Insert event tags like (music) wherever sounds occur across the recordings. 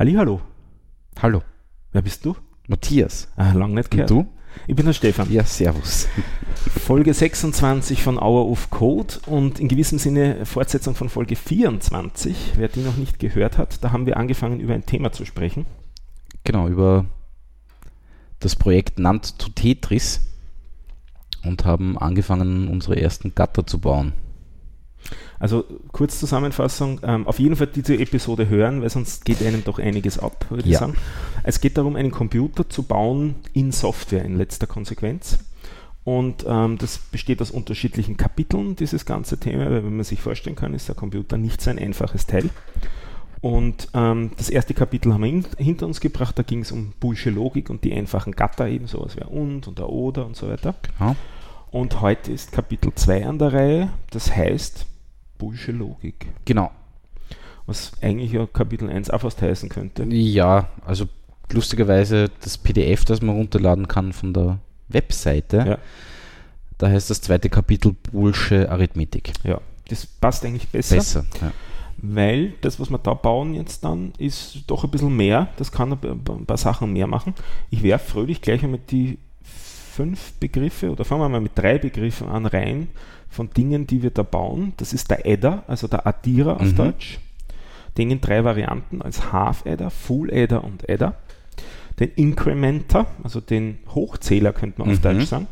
Hallo. Hallo. Wer bist du? Matthias. Ah, lang nicht gehört. Und du? Ich bin der Stefan. Ja, servus. (laughs) Folge 26 von Hour of Code und in gewissem Sinne Fortsetzung von Folge 24. Wer die noch nicht gehört hat, da haben wir angefangen, über ein Thema zu sprechen. Genau, über das Projekt Nant to Tetris und haben angefangen, unsere ersten Gatter zu bauen. Also kurz Zusammenfassung, ähm, auf jeden Fall diese Episode hören, weil sonst geht einem doch einiges ab, würde ich Ja. sagen. Es geht darum, einen Computer zu bauen in Software in letzter Konsequenz. Und ähm, das besteht aus unterschiedlichen Kapiteln, dieses ganze Thema, weil wenn man sich vorstellen kann, ist der Computer nicht so ein einfaches Teil. Und ähm, das erste Kapitel haben wir hin, hinter uns gebracht, da ging es um Bullsche Logik und die einfachen Gatter, eben sowas wie und und der oder und so weiter. Genau. Und heute ist Kapitel 2 an der Reihe, das heißt Bullsche Logik. Genau. Was eigentlich ja Kapitel 1 auch fast heißen könnte. Ja, also lustigerweise das PDF, das man runterladen kann von der Webseite, Ja. da heißt das zweite Kapitel Bullsche Arithmetik. Ja, das passt eigentlich besser, Besser. Ja. weil das, was wir da bauen jetzt dann, ist doch ein bisschen mehr. Das kann ein paar- Sachen mehr machen. Ich werfe fröhlich gleich einmal die fünf Begriffe oder fangen wir mal mit drei Begriffen an rein von Dingen, die wir da bauen. Das ist der Adder, also der Addierer auf Mhm. Deutsch. Den in drei Varianten als Half-Adder, Full-Adder und Adder. Den Incrementer, also den Hochzähler könnte man auf Mhm. Deutsch sagen.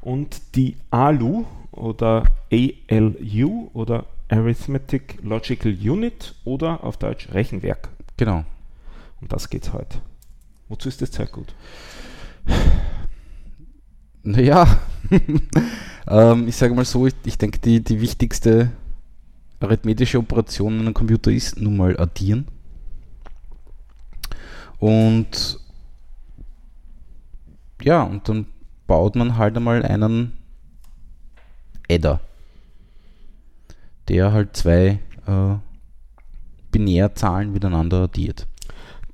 Und die ALU oder ALU oder Arithmetic Logical Unit oder auf Deutsch Rechenwerk. Genau. Um das geht's heute. Wozu ist das Zeug gut? Naja, (laughs) ähm, ich sage mal so, ich, ich denke, die, die wichtigste arithmetische Operation in einem Computer ist nun mal addieren. Und ja, und dann baut man halt einmal einen Adder, der halt zwei äh, Binärzahlen miteinander addiert.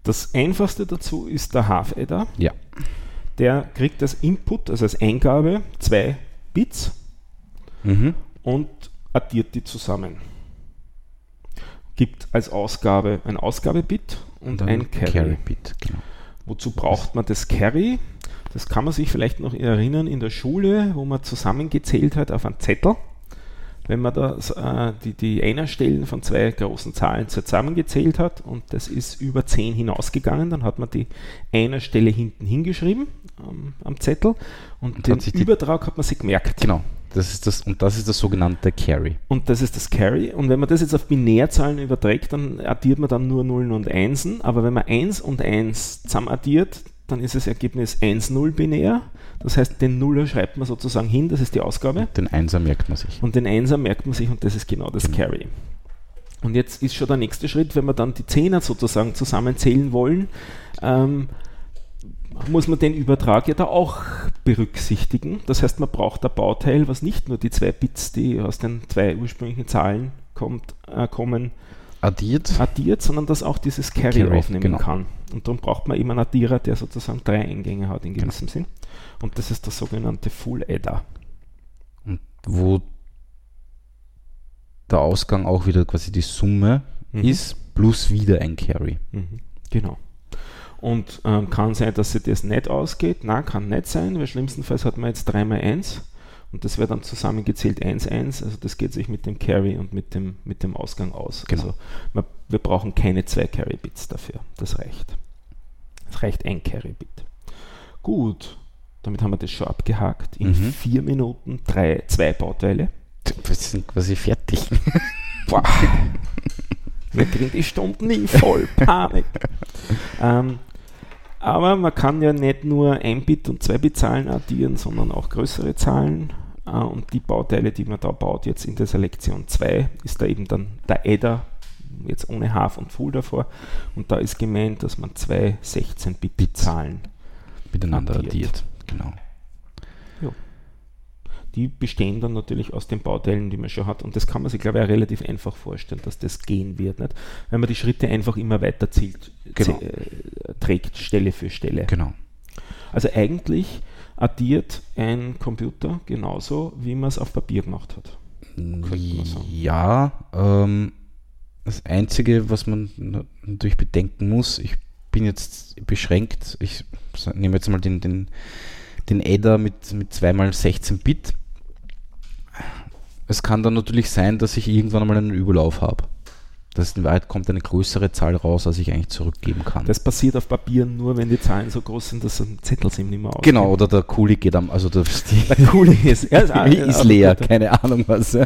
Das einfachste dazu ist der Half-Adder. Ja. Der kriegt als Input, also als Eingabe, zwei Bits Mhm. und addiert die zusammen. Gibt als Ausgabe ein Ausgabebit und, dann ein Carry. Bit, genau. Wozu braucht man das Carry? Das kann man sich vielleicht noch erinnern in der Schule, wo man zusammengezählt hat auf einen Zettel. Wenn man das, äh, die, die Einerstellen von zwei großen Zahlen zusammengezählt hat und das ist über 10 hinausgegangen, dann hat man die Einerstelle hinten hingeschrieben ähm, am Zettel und, Und den Übertrag hat man sich gemerkt. Genau. Das ist das, und das ist das sogenannte Carry. Und das ist das Carry. Und wenn man das jetzt auf Binärzahlen überträgt, dann addiert man dann nur Nullen und Einsen. Aber wenn man 1 und 1 zusammen addiert, dann ist das Ergebnis 1-0 binär. Das heißt, den Nuller schreibt man sozusagen hin, das ist die Ausgabe. Den Einser merkt man sich. Und den Einser merkt man sich und das ist genau das Genau. Carry. Und jetzt ist schon der nächste Schritt, wenn wir dann die Zehner sozusagen zusammenzählen wollen, ähm, muss man den Übertrag ja da auch berücksichtigen. Das heißt, man braucht ein Bauteil, was nicht nur die zwei Bits, die aus den zwei ursprünglichen Zahlen kommt, äh, kommen, Addiert. addiert, sondern das auch dieses Carry, Carry, aufnehmen genau. kann. Und darum braucht man eben einen Addierer, der sozusagen drei Eingänge hat in gewissem Sinn. Und das ist der sogenannte Full Adder. Und wo der Ausgang auch wieder quasi die Summe Mhm. ist, plus wieder ein Carry. Mhm, Genau. Und ähm, kann sein, dass sich das nicht ausgeht. Nein, kann nicht sein, weil schlimmstenfalls hat man jetzt 3 mal 1 und das wäre dann zusammengezählt 1, 1. Also das geht sich mit dem Carry und mit dem, mit dem Ausgang aus. Genau. Also man, wir brauchen keine zwei Carry-Bits dafür. Das reicht. Es reicht ein Carry-Bit. Gut, damit haben wir das schon abgehakt. In Mhm. vier Minuten drei, zwei Bauteile. Wir sind quasi fertig. (laughs) Boah. Wir kriegen die Stunden nie voll. (laughs) Panik. ähm, aber man kann ja nicht nur ein Bit und zwei Bit Zahlen addieren, sondern auch größere Zahlen. Äh, und die Bauteile, die man da baut, jetzt in der Selektion 2, ist da eben dann der Adder, jetzt ohne Half und Full davor. Und da ist gemeint, dass man zwei 16-Bit-Zahlen, Miteinander Addiert. addiert. Genau. Die bestehen dann natürlich aus den Bauteilen, die man schon hat. Und das kann man sich, glaube ich, auch relativ einfach vorstellen, dass das gehen wird. Nicht? Wenn man die Schritte einfach immer weiter zielt, Genau. äh, trägt, Stelle für Stelle. Genau. Also eigentlich addiert ein Computer genauso, wie man es auf Papier gemacht hat. man sagen. Ja, ähm, das Einzige, was man natürlich bedenken muss, ich bin jetzt beschränkt, ich nehme jetzt mal den, den, den Adder mit, mit 2x16 Bit. Es kann dann natürlich sein, dass ich irgendwann einmal einen Überlauf habe. Das heißt, in Wahrheit kommt eine größere Zahl raus, als ich eigentlich zurückgeben kann. Das passiert auf Papier nur, wenn die Zahlen so groß sind, dass ein Zettel sich nicht mehr aus. Genau, oder der Kuli geht am, also der, (laughs) der Kuli ist, (laughs) ist, ist leer, keine Ahnung was.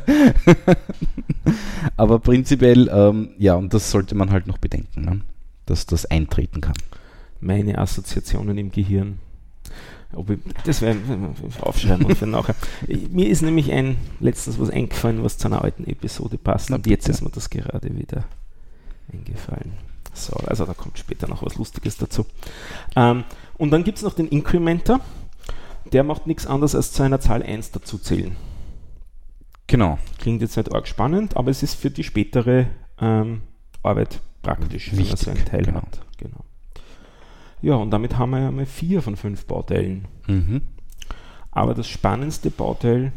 (laughs) Aber prinzipiell, ähm, ja, und das sollte man halt noch bedenken, ne? dass das eintreten kann. Meine Assoziationen im Gehirn ob ich, das ich aufschreiben und für nachher. (laughs) Mir ist nämlich ein letztens was eingefallen, was zu einer alten Episode passt. Na, und jetzt ist mir das gerade wieder eingefallen. So, also da kommt später noch was Lustiges dazu. Ähm, und dann gibt es noch den Incrementer. Der macht nichts anderes als zu einer Zahl 1 dazu zählen. Genau. Klingt jetzt nicht arg spannend, aber es ist für die spätere ähm, Arbeit praktisch, Wichtig, wenn man so einen Teil genau. hat. Genau. Ja, und damit haben wir ja mal vier von fünf Bauteilen. Mhm. Aber das spannendste Bauteil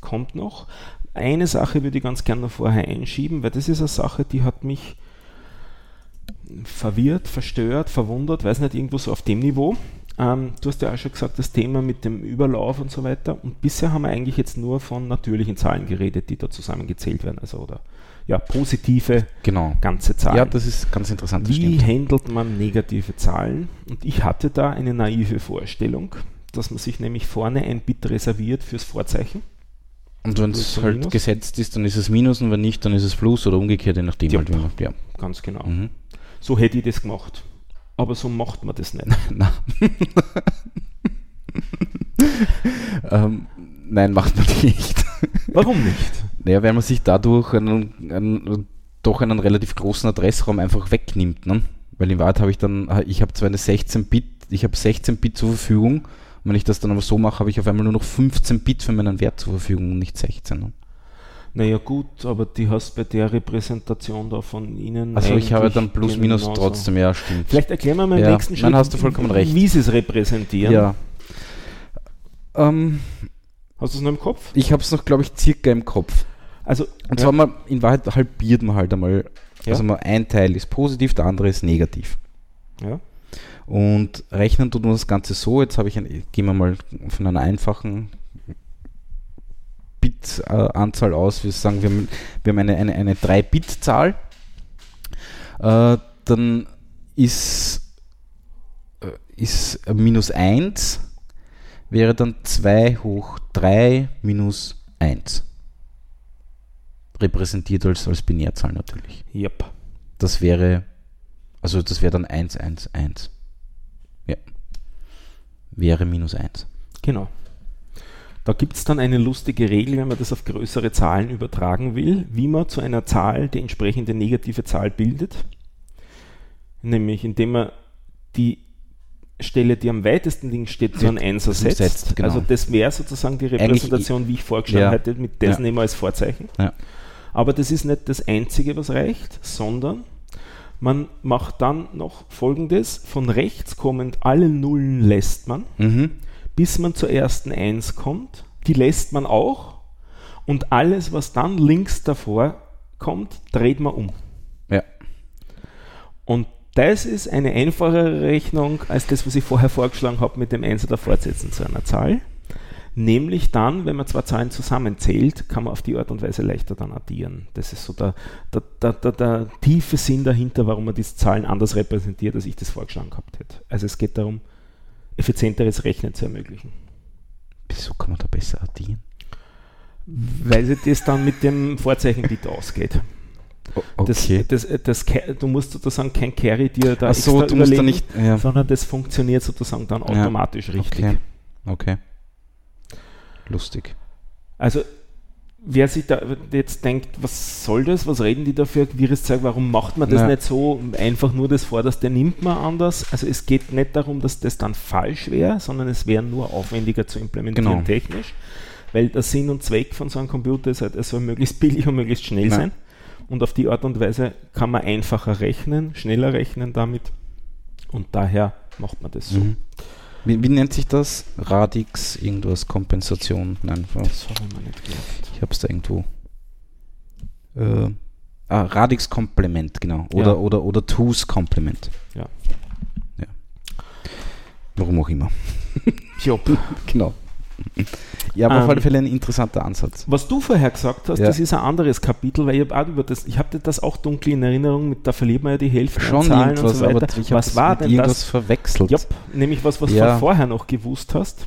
kommt noch. Eine Sache würde ich ganz gerne noch vorher einschieben, weil das ist eine Sache, die hat mich verwirrt, verstört, verwundert, weiß nicht, irgendwo so auf dem Niveau. Ähm, du hast ja auch schon gesagt, das Thema mit dem Überlauf und so weiter. Und bisher haben wir eigentlich jetzt nur von natürlichen Zahlen geredet, die da zusammengezählt werden. Also oder ja, positive genau. ganze Zahlen. Ja, das ist ganz interessant. Wie handelt man negative Zahlen? Und ich hatte da eine naive Vorstellung, dass man sich nämlich vorne ein Bit reserviert fürs Vorzeichen. Und wenn es halt Minus. gesetzt ist, dann ist es Minus und wenn nicht, dann ist es Plus oder umgekehrt, je nachdem. Ja, halt, man, ja. Ganz genau. Mhm. So hätte ich das gemacht. Aber so macht man das nicht. (laughs) (laughs) ähm, nein, macht man nicht. Warum nicht? Naja, weil man sich dadurch einen, einen, doch einen relativ großen Adressraum einfach wegnimmt. Ne? Weil in Wahrheit habe ich dann, ich habe zwar eine 16-Bit, ich habe 16 Bit zur Verfügung. Und wenn ich das dann aber so mache, habe ich auf einmal nur noch 15 Bit für meinen Wert zur Verfügung und nicht 16. Ne? Naja gut, aber die hast bei der Repräsentation da von Ihnen. Also ich habe dann plus minus genauso. trotzdem, ja, stimmt. Vielleicht erklären wir mal im ja, nächsten Schritt, hast du vollkommen recht. wie Sie es repräsentieren. Ja. Ähm, hast du es noch im Kopf? Ich habe es noch, glaube ich, circa im Kopf. Also, und zwar mal, in Wahrheit halbiert man halt einmal. Ja. Also mal ein Teil ist positiv, der andere ist negativ. Ja. Und rechnen tut man das Ganze so, jetzt habe ich ein, gehen wir mal von einer einfachen Bit-Anzahl aus. Wir sagen, wir haben, wir haben eine, eine, eine 3-Bit-Zahl. Äh, dann ist, äh, ist minus 1 wäre dann 2 hoch 3 minus 1 repräsentiert als, als Binärzahl natürlich. Yep. Das wäre, also das wäre dann 1, 1, 1. Ja. Wäre minus 1. Genau. Da gibt es dann eine lustige Regel, wenn man das auf größere Zahlen übertragen will, wie man zu einer Zahl die entsprechende negative Zahl bildet. Nämlich indem man die Stelle, die am weitesten links steht, zu einem Einser setzt. setzt genau. Also das wäre sozusagen die Repräsentation, Eigentlich, wie ich vorgeschlagen ja. hätte, mit dessen ja. nehmen wir als Vorzeichen. Ja. Aber das ist nicht das Einzige, was reicht, sondern man macht dann noch folgendes: Von rechts kommend alle Nullen lässt man, mhm. bis man zur ersten Eins kommt. Die lässt man auch. Und alles, was dann links davor kommt, dreht man um. Ja. Und das ist eine einfachere Rechnung als das, was ich vorher vorgeschlagen habe mit dem Einser der Fortsetzen zu einer Zahl. Nämlich dann, wenn man zwei Zahlen zusammenzählt, kann man auf die Art und Weise leichter dann addieren. Das ist so der, der, der, der, tiefe Sinn dahinter, warum man diese Zahlen anders repräsentiert, als ich das vorgeschlagen gehabt hätte. Also es geht darum, effizienteres Rechnen zu ermöglichen. Wieso kann man da besser addieren? Weil sich das dann mit dem Vorzeichen-Bit ausgeht. Okay. Das, das, das, du musst sozusagen kein Carry dir da Ach so, extra überlegen, nicht, ja. sondern das funktioniert sozusagen dann automatisch ja. richtig. Okay. Lustig. Also, wer sich da jetzt denkt, was soll das, was reden die da für wirres Zeug, warum macht man das ja. nicht so, einfach nur das Vorderste nimmt man anders. Also es geht nicht darum, dass das dann falsch wäre, sondern es wäre nur aufwendiger zu implementieren genau. technisch, weil der Sinn und Zweck von so einem Computer ist halt, er soll möglichst billig und möglichst schnell ja. sein und auf die Art und Weise kann man einfacher rechnen, schneller rechnen damit und daher macht man das so. Mhm. Wie, wie, nennt sich das? Radix, irgendwas, Kompensation? Nein, das habe ich mal nicht gehört. Ich habe es da irgendwo. Äh, Ah, Radix Komplement, genau. Oder, Ja. oder, oder Twos Komplement. Ja. ja. Warum auch immer. Tja. (laughs) Genau. Ja, aber auf Ähm, alle Fälle ein interessanter Ansatz. Was du vorher gesagt hast, Ja. das ist ein anderes Kapitel, weil ich habe auch über das, ich habe das auch dunkel in Erinnerung, mit da verliert man ja die Hälfte Schon Zahlen irgendwas, und so weiter. aber ich was war denn irgendwas das? verwechselt. Ja, nämlich was, was Ja. du vorher noch gewusst hast,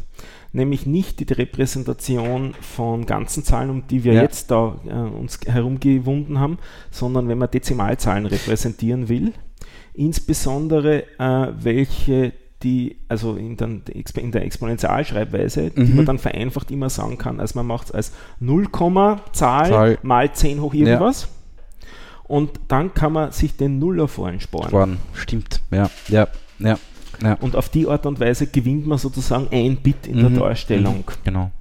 nämlich nicht die Repräsentation von ganzen Zahlen, um die wir Ja. jetzt da äh, uns herumgewunden haben, sondern wenn man Dezimalzahlen repräsentieren will, insbesondere äh, welche die, also in, den, in der Exponentialschreibweise, die Mhm. man dann vereinfacht immer sagen kann, als man macht es als 0, Zahl Zahl. mal 10 hoch irgendwas. Und dann kann man sich den Nuller vorhin sparen. Stimmt. Ja, ja, ja. ja. Und auf die Art und Weise gewinnt man sozusagen ein Bit in der Mhm, Darstellung. mhm, Genau.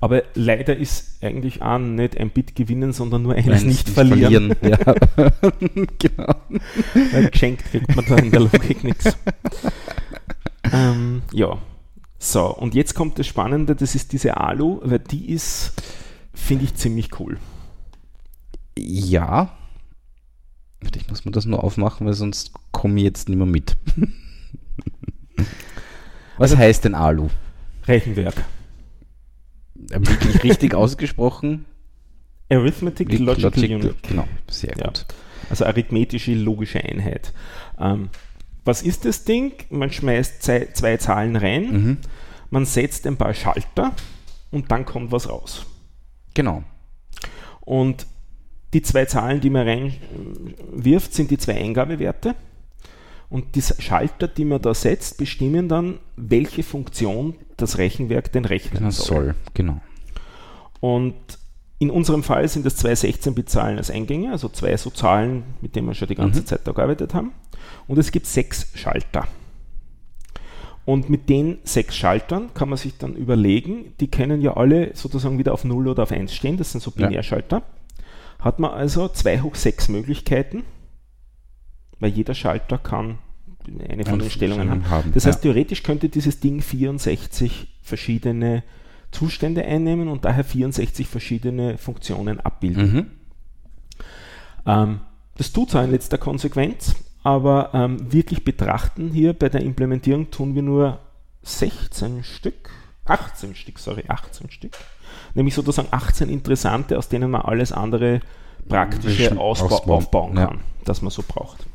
Aber leider ist eigentlich auch nicht ein Bit gewinnen, sondern nur eines Eins nicht, verlieren. Ja. (laughs) (laughs) genau. Weil geschenkt kriegt man da in der Logik nichts. (laughs) Ähm, ja. So, und jetzt kommt das Spannende, das ist diese Alu, weil die ist, finde ich, ziemlich cool. Ja. Ich muss mir das nur aufmachen, weil sonst komme ich jetzt nicht mehr mit. (laughs) Was Also- heißt denn Alu? Rechenwerk. Wirklich richtig (laughs) ausgesprochen? Arithmetic Logical Unit. Genau, sehr Ja. gut. Also arithmetische logische Einheit. Ähm, was ist das Ding? Man schmeißt zwei, zwei Zahlen rein, Mhm. man setzt ein paar Schalter und dann kommt was raus. Genau. Und die zwei Zahlen, die man reinwirft, sind die zwei Eingabewerte. Und die Schalter, die man da setzt, bestimmen dann, welche Funktion das Rechenwerk denn rechnen Das soll. soll, genau. Und in unserem Fall sind es zwei 16-Bit-Zahlen als Eingänge, also zwei so Zahlen, mit denen wir schon die ganze Mhm. Zeit da gearbeitet haben. Und es gibt sechs Schalter. Und mit den sechs Schaltern kann man sich dann überlegen, die können ja alle sozusagen wieder auf 0 oder auf 1 stehen, das sind so Ja. Binärschalter. Hat man also 2 hoch 6 Möglichkeiten, weil jeder Schalter kann eine von den Stellungen haben. haben. Das ja. heißt, theoretisch könnte dieses Ding 64 verschiedene Zustände einnehmen und daher 64 verschiedene Funktionen abbilden. Mhm. Ähm, das tut zwar in letzter Konsequenz, aber ähm, wirklich betrachten hier bei der Implementierung tun wir nur 16 Stück, 18 Stück, sorry, 18 Stück. Nämlich sozusagen 18 interessante, aus denen man alles andere praktische Ausbau, aufbauen ja. kann, das man so braucht.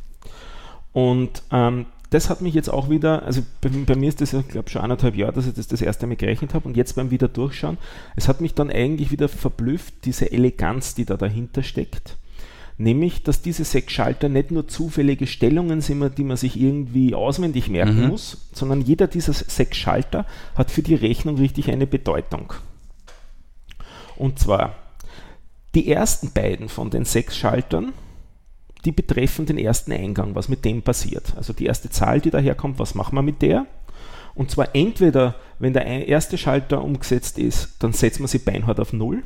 Und ähm, das hat mich jetzt auch wieder, also bei, bei mir ist das ja, glaube ich, schon eineinhalb Jahre, dass ich das das erste Mal gerechnet habe und jetzt beim wieder durchschauen, es hat mich dann eigentlich wieder verblüfft, diese Eleganz, die da dahinter steckt. Nämlich, dass diese sechs Schalter nicht nur zufällige Stellungen sind, die man sich irgendwie auswendig merken Mhm. muss, sondern jeder dieser sechs Schalter hat für die Rechnung richtig eine Bedeutung. Und zwar, die ersten beiden von den sechs Schaltern, die betreffen den ersten Eingang, was mit dem passiert. Also die erste Zahl, die daherkommt, was machen wir mit der? Und zwar entweder, wenn der erste Schalter umgesetzt ist, dann setzen wir sie beinhart auf Null.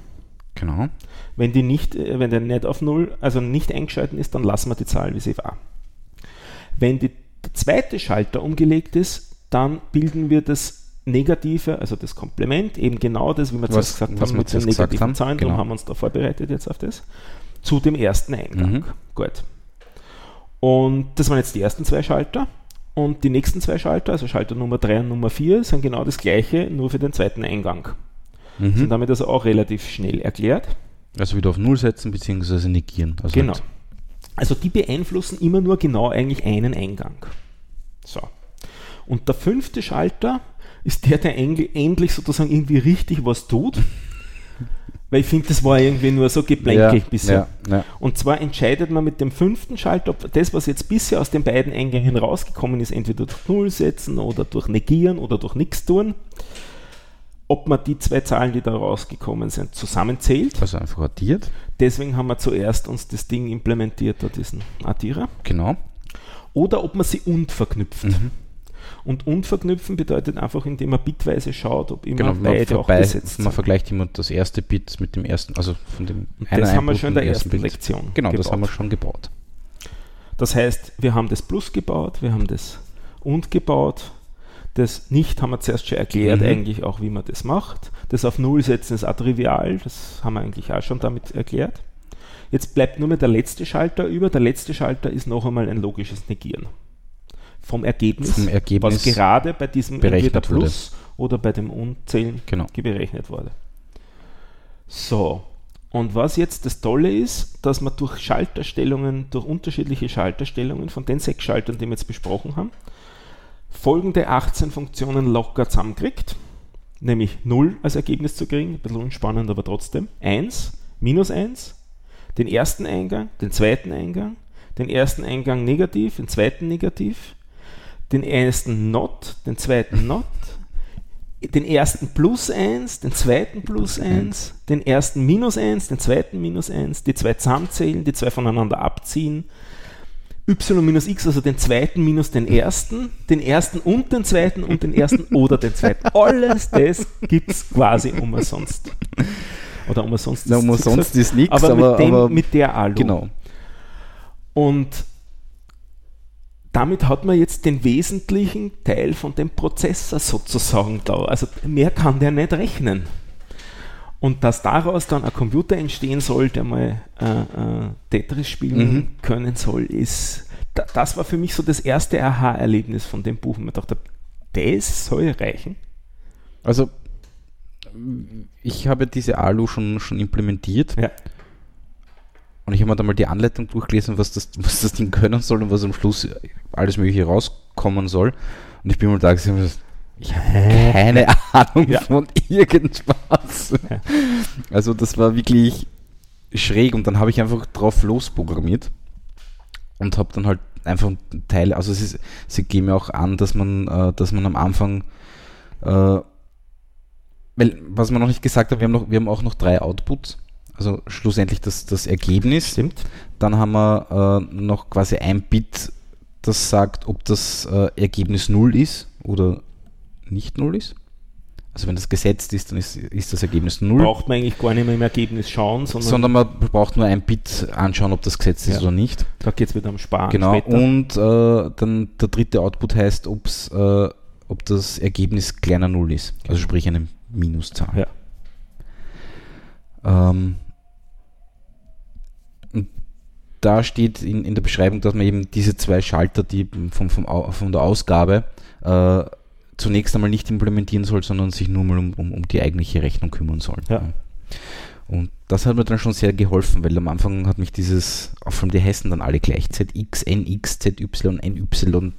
Genau. Wenn die nicht, äh, wenn der nicht auf Null, also nicht eingeschalten ist, dann lassen wir die Zahl, wie sie war. Wenn die, der zweite Schalter umgelegt ist, dann bilden wir das Negative, also das Komplement, eben genau das, wie wir zuerst gesagt was haben, mit den negativen haben, Zahlen, darum genau. haben wir uns da vorbereitet jetzt auf das, zu dem ersten Eingang. Mhm. Gut. Und das waren jetzt die ersten zwei Schalter. Und die nächsten zwei Schalter, also Schalter Nummer 3 und Nummer 4, sind genau das gleiche, nur für den zweiten Eingang. Sind Mhm. damit also auch relativ schnell erklärt. Also wieder auf Null setzen bzw. negieren. Also Genau. halt- Also die beeinflussen immer nur genau eigentlich einen Eingang. So. Und der fünfte Schalter ist der, der endlich sozusagen irgendwie richtig was tut. (laughs) Weil ich finde, das war irgendwie nur so Geplänkel ja, bisher. Ja, ja. Und zwar entscheidet man mit dem fünften Schalter, ob das, was jetzt bisher aus den beiden Eingängen rausgekommen ist, entweder durch Null setzen oder durch Negieren oder durch nichts tun, ob man die zwei Zahlen, die da rausgekommen sind, zusammenzählt. Also einfach addiert. Deswegen haben wir zuerst uns das Ding implementiert, da diesen Addierer. Genau. Oder ob man sie und verknüpft. Mhm. Und und verknüpfen bedeutet einfach, indem man bitweise schaut, ob immer Genau, man, beide auch vorbei, besetzt man vergleicht immer das erste Bit mit dem ersten, also von dem Und einen das haben wir schon in der ersten Bit. Lektion Genau, das gebaut. haben wir schon gebaut. Das heißt, wir haben das Plus gebaut, wir haben das und gebaut. Das nicht haben wir zuerst schon erklärt, Mhm. eigentlich auch, wie man das macht. Das auf Null setzen ist atrivial, das haben wir eigentlich auch schon damit erklärt. Jetzt bleibt nur mehr der letzte Schalter über. Der letzte Schalter ist noch einmal ein logisches Negieren. Vom Ergebnis, Vom Ergebnis was gerade bei diesem entweder Plus oder bei dem Unzählen Genau. berechnet wurde. So, und was jetzt das Tolle ist, dass man durch Schalterstellungen, durch unterschiedliche Schalterstellungen von den sechs Schaltern, die wir jetzt besprochen haben, folgende 18 Funktionen locker zusammenkriegt. Nämlich 0 als Ergebnis zu kriegen, ein bisschen unspannend, aber trotzdem. 1, minus 1, den ersten Eingang, den zweiten Eingang, den ersten Eingang negativ, den zweiten negativ, den ersten Not, den zweiten Not, den ersten plus 1, den zweiten plus 1, den ersten minus 1, den zweiten minus 1, die zwei zusammenzählen, die zwei voneinander abziehen, y minus x, also den zweiten minus den ersten, den ersten und den zweiten und den ersten (laughs) oder den zweiten. Alles das gibt es quasi umsonst. Oder umsonst Na, ist zu umsonst ist nichts, aber, aber, mit, dem, aber mit der Alu. genau. Und damit hat man jetzt den wesentlichen Teil von dem Prozessor sozusagen da. Also mehr kann der nicht rechnen. Und dass daraus dann ein Computer entstehen soll, der mal äh, äh, Tetris spielen Mhm. können soll, ist, da, das war für mich so das erste Aha-Erlebnis von dem Buch. Und ich dachte, das soll reichen. Also ich habe diese Alu schon, schon implementiert Ja. Und ich habe mir da mal die Anleitung durchgelesen, was das, was das Ding können soll und was am Schluss alles mögliche rauskommen soll. Und ich bin mal da gesehen, ich habe keine (laughs) Ahnung Ja. von irgendwas. Ja. Also das war wirklich schräg und dann habe ich einfach drauf losprogrammiert und habe dann halt einfach Teile, also es ist, sie geben ja auch an, dass man, äh, dass man am Anfang, äh, weil, was wir noch nicht gesagt haben, wir haben, noch, wir haben auch noch drei Outputs, also schlussendlich das, das Ergebnis, Stimmt. dann haben wir äh, noch quasi ein Bit, das sagt, ob das äh, Ergebnis 0 ist oder nicht 0 ist. Also wenn das gesetzt ist, dann ist, ist das Ergebnis 0. Braucht man eigentlich gar nicht mehr im Ergebnis schauen, sondern, sondern man braucht nur ein Bit anschauen, ob das gesetzt ist Ja. oder nicht. da geht es wieder am Sparen Genau. später. Und äh, dann der dritte Output heißt, ob's, äh, ob das Ergebnis kleiner 0 ist. Also sprich eine Minuszahl. Ja. Ähm, da steht in, in der Beschreibung, dass man eben diese zwei Schalter, die vom, vom, von der Ausgabe äh, zunächst einmal nicht implementieren soll, sondern sich nur mal um, um, um die eigentliche Rechnung kümmern soll. Ja. Und das hat mir dann schon sehr geholfen, weil am Anfang hat mich dieses, auch vor allem die heißen dann alle gleich, ZX, NX, ZY, NY,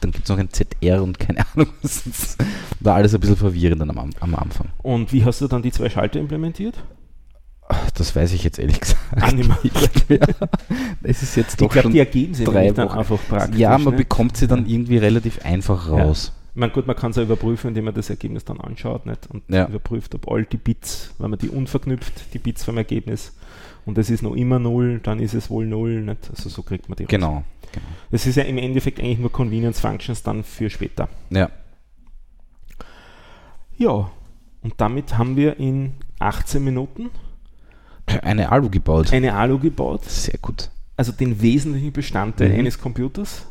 dann gibt es noch ein ZR und keine Ahnung, (laughs) was ist. War alles ein bisschen verwirrend dann am, am Anfang. Und wie hast du dann die zwei Schalter implementiert? Das weiß ich jetzt ehrlich gesagt. Ah, nicht mehr. Es ist jetzt Ich doch glaube, schon die Ergebnisse drei nämlich dann einfach praktisch. Ja, man ne? bekommt sie dann Ja. irgendwie relativ einfach raus. Ich meine, gut, man kann es ja überprüfen, indem man das Ergebnis dann anschaut nicht? und Ja. überprüft, ob all die Bits, wenn man die unverknüpft, die Bits vom Ergebnis, und es ist noch immer 0, dann ist es wohl 0. Nicht? Also so kriegt man die raus. Genau. Das ist ja im Endeffekt eigentlich nur Convenience Functions dann für später. Ja. Ja, und damit haben wir in 18 Minuten Eine Alu gebaut. eine Alu gebaut, Sehr gut. also den wesentlichen Bestandteil Mhm. eines Computers.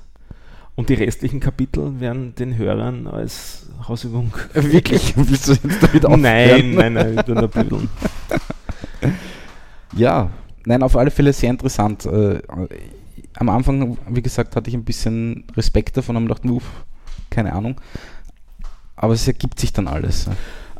Und die restlichen Kapitel werden den Hörern als Hausübung. Wirklich? (laughs) Willst du jetzt damit aufhören? Nein, nein, nein, tu nur blödeln. Ja, nein, auf alle Fälle sehr interessant. Äh, am Anfang, wie gesagt, hatte ich ein bisschen Respekt davon und dachte, uff, keine Ahnung. Aber es ergibt sich dann alles.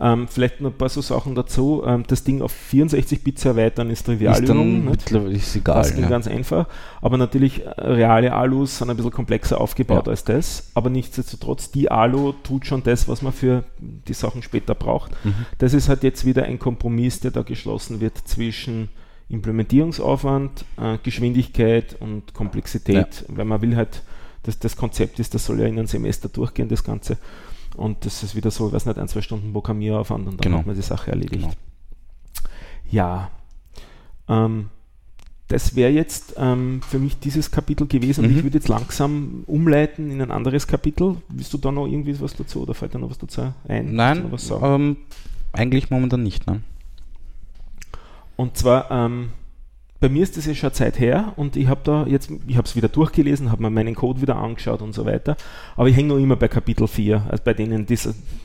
Ähm, vielleicht noch ein paar so Sachen dazu. Ähm, das Ding auf 64-Bit zu erweitern ist trivial. ist dann mittlerweile ist egal. Das ging Ja. ganz einfach. Aber natürlich, äh, reale Alus sind ein bisschen komplexer aufgebaut Ja. als das. Aber nichtsdestotrotz, die Alu tut schon das, was man für die Sachen später braucht. Mhm. Das ist halt jetzt wieder ein Kompromiss, der da geschlossen wird zwischen Implementierungsaufwand, äh, Geschwindigkeit und Komplexität. Weil man will halt, dass das Konzept ist, das soll ja in einem Semester durchgehen, das Ganze. Und das ist wieder so, ich weiß nicht, ein, zwei Stunden Programmieraufwand und dann Genau. hat man die Sache erledigt. Genau. Ja. Ähm, das wäre jetzt ähm, für mich dieses Kapitel gewesen und Mhm. ich würde jetzt langsam umleiten in ein anderes Kapitel. Willst du da noch irgendwie was dazu oder fällt dir noch was dazu ein? Nein, ähm, eigentlich momentan nicht. Ne? Und zwar ähm, bei mir ist das ja schon Zeit her und ich habe da jetzt, ich habe es wieder durchgelesen, habe mir meinen Code wieder angeschaut und so weiter, aber ich hänge noch immer bei Kapitel 4, also bei denen, die,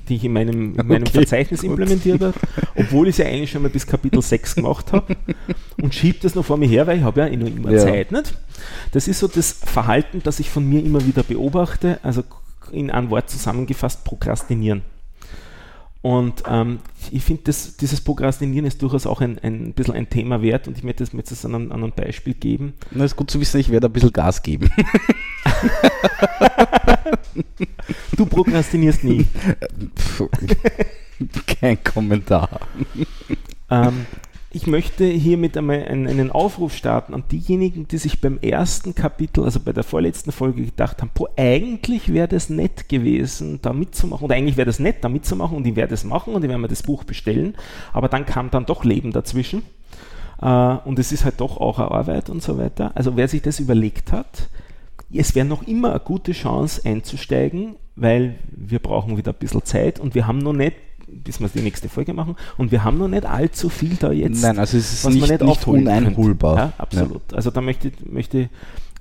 die ich in meinem, in meinem okay, Verzeichnis gut. implementiert habe, obwohl ich es ja eigentlich schon mal bis Kapitel 6 gemacht habe und schiebe das noch vor mir her, weil ich habe ja eh noch immer ja. Zeit, nicht? Das ist so das Verhalten, das ich von mir immer wieder beobachte, also in ein Wort zusammengefasst, prokrastinieren. Und ähm, ich finde, dieses Prokrastinieren ist durchaus auch ein, ein bisschen ein Thema wert und ich möchte das jetzt an, an einem Beispiel geben. Na, ist gut zu wissen, ich werde ein bisschen Gas geben. du prokrastinierst nie. Kein Kommentar. Ähm, ich möchte hiermit einmal einen, Aufruf starten an diejenigen, die sich beim ersten Kapitel, also bei der vorletzten Folge gedacht haben, boah, eigentlich wäre das nett gewesen, da mitzumachen, oder eigentlich wäre das nett, da mitzumachen und ich werde es machen und ich werde mir das Buch bestellen, aber dann kam dann doch Leben dazwischen äh, und es ist halt doch auch eine Arbeit und so weiter. Also wer sich das überlegt hat, es wäre noch immer eine gute Chance einzusteigen, weil wir brauchen wieder ein bisschen Zeit und wir haben noch nicht bis wir die nächste Folge machen. Und wir haben noch nicht allzu viel da jetzt. Nein, also es ist nicht, nicht, nicht uneinholbar. Ja, absolut. Ja. Also da möchte, möchte ich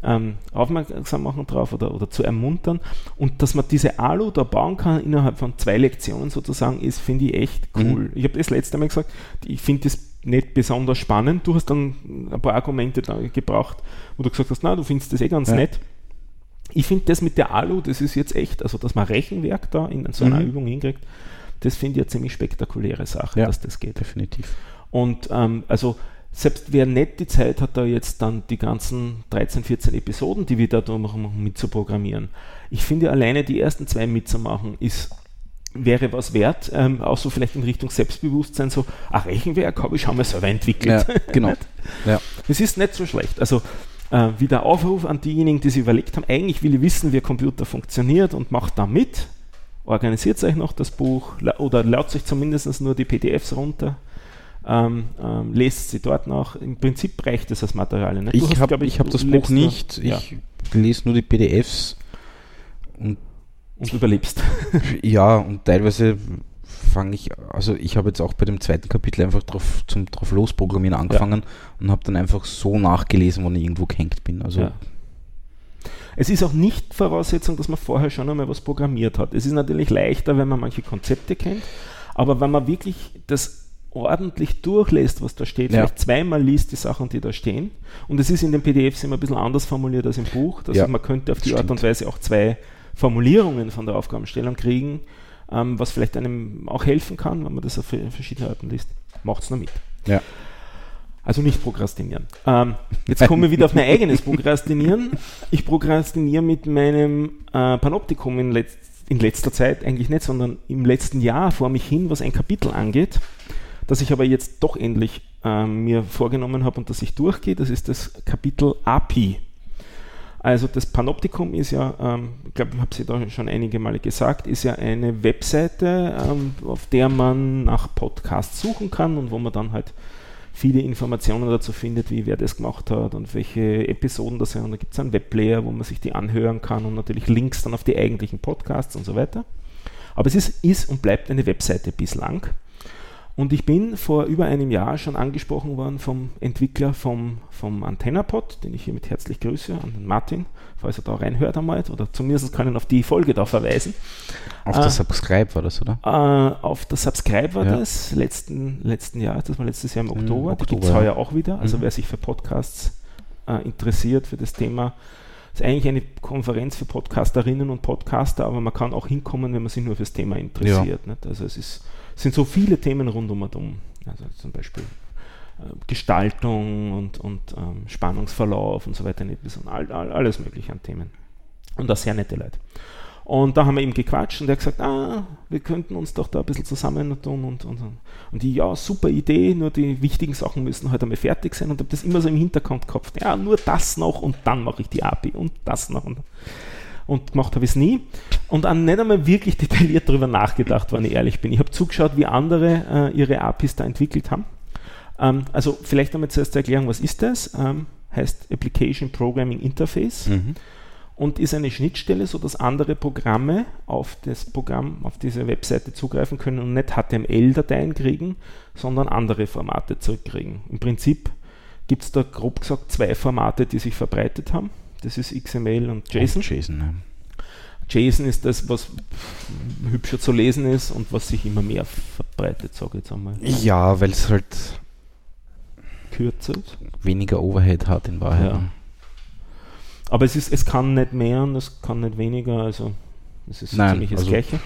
ähm, aufmerksam machen drauf oder, oder zu ermuntern. Und dass man diese Alu da bauen kann innerhalb von zwei Lektionen sozusagen, ist, finde ich echt cool. Mhm. Ich habe das letzte Mal gesagt, ich finde das nicht besonders spannend. Du hast dann ein paar Argumente gebraucht, wo du gesagt hast, na, du findest das eh ganz ja. nett. Ich finde das mit der Alu, das ist jetzt echt, also dass man Rechenwerk da in so einer mhm. Übung hinkriegt, das finde ich eine ziemlich spektakuläre Sache, ja, dass das geht. Definitiv. Und ähm, also selbst wer nicht die Zeit hat, da jetzt dann die ganzen 13, 14 Episoden, die wir da machen, mitzuprogrammieren. Ich finde alleine die ersten zwei mitzumachen, ist wäre was wert, ähm, auch so vielleicht in Richtung Selbstbewusstsein, so, ach, Rechenwerk habe ich schon mal selber entwickelt. Ja, genau. (laughs) ja. Es ist nicht so schlecht. Also äh, wieder Aufruf an diejenigen, die sich überlegt haben, eigentlich will ich wissen, wie ein Computer funktioniert und macht da mit organisiert euch noch das Buch oder laut euch zumindest nur die PDFs runter. Ähm, ähm, lest sie dort nach. Im Prinzip reicht es als Material. Ne? Ich habe hab das Buch nicht, nur, ich ja. lese nur die PDFs und, und überlebst. (laughs) ja, und teilweise fange ich, also ich habe jetzt auch bei dem zweiten Kapitel einfach drauf, zum drauf losprogrammieren angefangen ja. und habe dann einfach so nachgelesen, wann ich irgendwo gehängt bin. Also ja. Es ist auch nicht Voraussetzung, dass man vorher schon einmal was programmiert hat. Es ist natürlich leichter, wenn man manche Konzepte kennt, aber wenn man wirklich das ordentlich durchlässt, was da steht, ja. vielleicht zweimal liest die Sachen, die da stehen. Und es ist in den PDFs immer ein bisschen anders formuliert als im Buch. Also ja, man könnte auf die stimmt. Art und Weise auch zwei Formulierungen von der Aufgabenstellung kriegen, ähm, was vielleicht einem auch helfen kann, wenn man das auf verschiedene Arten liest. Macht es noch mit. Ja. Also nicht prokrastinieren. Ähm, jetzt kommen wir wieder auf mein eigenes Prokrastinieren. Ich prokrastiniere mit meinem äh, Panoptikum in, letz in, letzter Zeit eigentlich nicht, sondern im letzten Jahr vor mich hin, was ein Kapitel angeht, das ich aber jetzt doch endlich äh, mir vorgenommen habe und das ich durchgehe. Das ist das Kapitel API. Also das Panoptikum ist ja, ähm, ich glaube, ich habe es ja da schon einige Male gesagt, ist ja eine Webseite, ähm, auf der man nach Podcasts suchen kann und wo man dann halt viele Informationen dazu findet, wie wer das gemacht hat und welche Episoden das sind. Und da gibt es einen Webplayer, wo man sich die anhören kann und natürlich Links dann auf die eigentlichen Podcasts und so weiter. Aber es ist, ist und bleibt eine Webseite bislang. Und ich bin vor über einem Jahr schon angesprochen worden vom Entwickler vom, vom AntennaPod, den ich hiermit herzlich grüße, an den Martin, falls er da reinhört einmal, oder zumindest kann ich auf die Folge da verweisen. Auf äh, der Subscribe war das, oder? Äh, auf der Subscribe war ja. das, letzten, letzten Jahr, das war letztes Jahr im Oktober, Im Oktober die gibt es heuer auch wieder. Also mhm. wer sich für Podcasts äh, interessiert, für das Thema, ist eigentlich eine Konferenz für Podcasterinnen und Podcaster, aber man kann auch hinkommen, wenn man sich nur für das Thema interessiert. Ja. Also es ist sind so viele Themen rund um und um. Also zum Beispiel äh, Gestaltung und, und ähm, Spannungsverlauf und so weiter, nicht all, all, alles mögliche an Themen. Und das sehr nette Leute. Und da haben wir eben gequatscht und er hat gesagt, ah, wir könnten uns doch da ein bisschen zusammentun und, und, und die, ja, super Idee, nur die wichtigen Sachen müssen heute halt einmal fertig sein und habe das immer so im Hintergrund gehabt. Ja, nur das noch und dann mache ich die API und das noch. Und und gemacht habe ich es nie. Und an nicht einmal wirklich (laughs) detailliert darüber nachgedacht, wenn ich ehrlich bin. Ich habe zugeschaut, wie andere äh, ihre APIs da entwickelt haben. Ähm, also vielleicht einmal zuerst erklären, was ist das? Ähm, heißt Application Programming Interface mhm. und ist eine Schnittstelle, sodass andere Programme auf das Programm, auf diese Webseite zugreifen können und nicht HTML-Dateien kriegen, sondern andere Formate zurückkriegen. Im Prinzip gibt es da grob gesagt zwei Formate, die sich verbreitet haben. Das ist XML und JSON. Und JSON ja. JSON ist das, was hübscher zu lesen ist und was sich immer mehr verbreitet, sage ich jetzt einmal. Ja, weil es halt Kürzer ist. weniger Overhead hat in Wahrheit. Ja. Aber es, ist, es kann nicht mehr und es kann nicht weniger, also es ist Nein, ziemlich das also- Gleiche.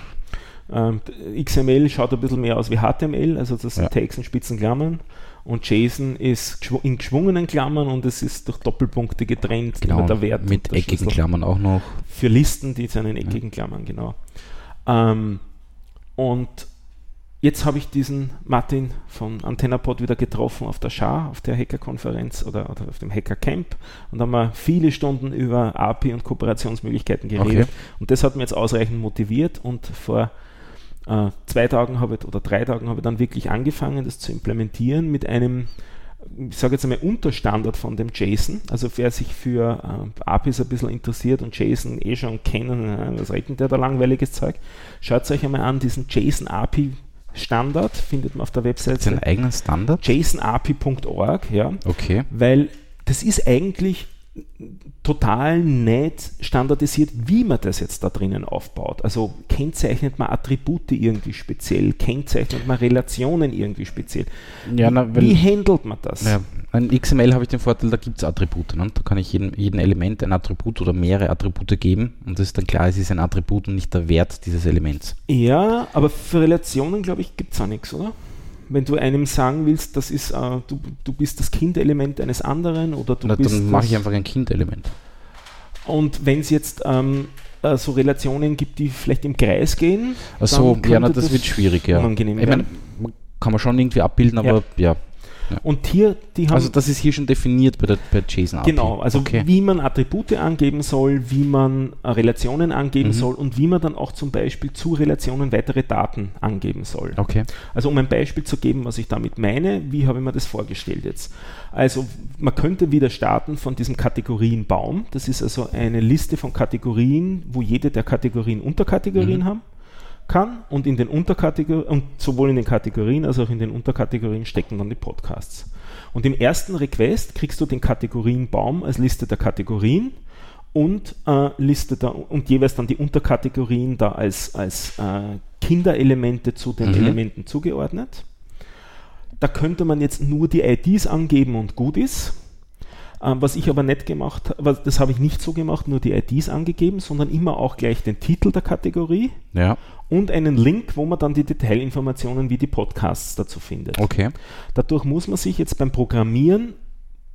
Ähm, XML schaut ein bisschen mehr aus wie HTML, also das sind Ja. Tags in spitzen Klammern. Und JSON ist in geschwungenen Klammern und es ist durch Doppelpunkte getrennt, Genau, der Wert mit eckigen. Klammern auch noch. Für Listen, die sind in eckigen Klammern, genau. Ähm, und jetzt habe ich diesen Martin von AntennaPod wieder getroffen auf der Schar, auf der Hacker-Konferenz oder, oder auf dem Hacker-Camp und haben wir viele Stunden über API und Kooperationsmöglichkeiten geredet. Und das hat mir jetzt ausreichend motiviert und vor äh, zwei Tagen habe ich, oder drei Tagen habe ich dann wirklich angefangen, das zu implementieren mit einem, ich sage jetzt einmal, Unterstandard von dem JSON. Also wer sich für äh, APIs ein bisschen interessiert und JSON eh schon kennen, äh, was denn der da langweiliges Zeug? Schaut euch einmal an, diesen JSON API Standard findet man auf der Hat es einen Webseite eigenen Standard? jasonapi.org, ja, Okay. weil das ist eigentlich total nett standardisiert, wie man das jetzt da drinnen aufbaut. Also kennzeichnet man Attribute irgendwie speziell, kennzeichnet man Relationen irgendwie speziell. Ja, na, wie handelt man das? ja, in XML habe ich den Vorteil, da gibt es Attribute. Ne? Da kann ich jedem, jedem Element ein Attribut oder mehrere Attribute geben und das ist dann klar, es ist ein Attribut und nicht der Wert dieses Elements. Ja, aber für Relationen, glaube ich, gibt es auch nichts, oder? Wenn du einem sagen willst, das ist, äh, du, du bist das Kindelement eines anderen oder du Na, bist dann mache ich einfach ein Kind-Element. Und wenn es jetzt ähm, äh, so Relationen gibt, die vielleicht im Kreis gehen, Achso, Dann ja, na, das, das wird schwierig, ja. unangenehm Ich meine, kann man schon irgendwie abbilden, aber ja. Und hier, die haben Also das ist hier schon definiert bei der bei JSON API. Genau, also okay. wie man Attribute angeben soll, wie man äh, Relationen angeben Mhm. soll und wie man dann auch zum Beispiel zu Relationen weitere Daten angeben soll. Okay. Also um ein Beispiel zu geben, was ich damit meine, wie habe ich mir das vorgestellt jetzt? Also man könnte wieder starten von diesem Kategorienbaum. Das ist also eine Liste von Kategorien, wo jede der Kategorien Unterkategorien Mhm. haben kann und in den Unterkategorien und sowohl in den Kategorien als auch in den Unterkategorien stecken dann die Podcasts. Und im ersten Request kriegst du den Kategorienbaum als Liste der Kategorien und äh, Liste da und jeweils dann die Unterkategorien da als, als äh, Kinderelemente zu den Mhm. Elementen zugeordnet. Da könnte man jetzt nur die IDs angeben und gut ist. Ähm, was ich aber nicht gemacht habe, das habe ich nicht so gemacht, nur die IDs angegeben, sondern immer auch gleich den Titel der Kategorie Ja, und einen Link, wo man dann die Detailinformationen wie die Podcasts dazu findet. okay. Dadurch muss man sich jetzt beim Programmieren,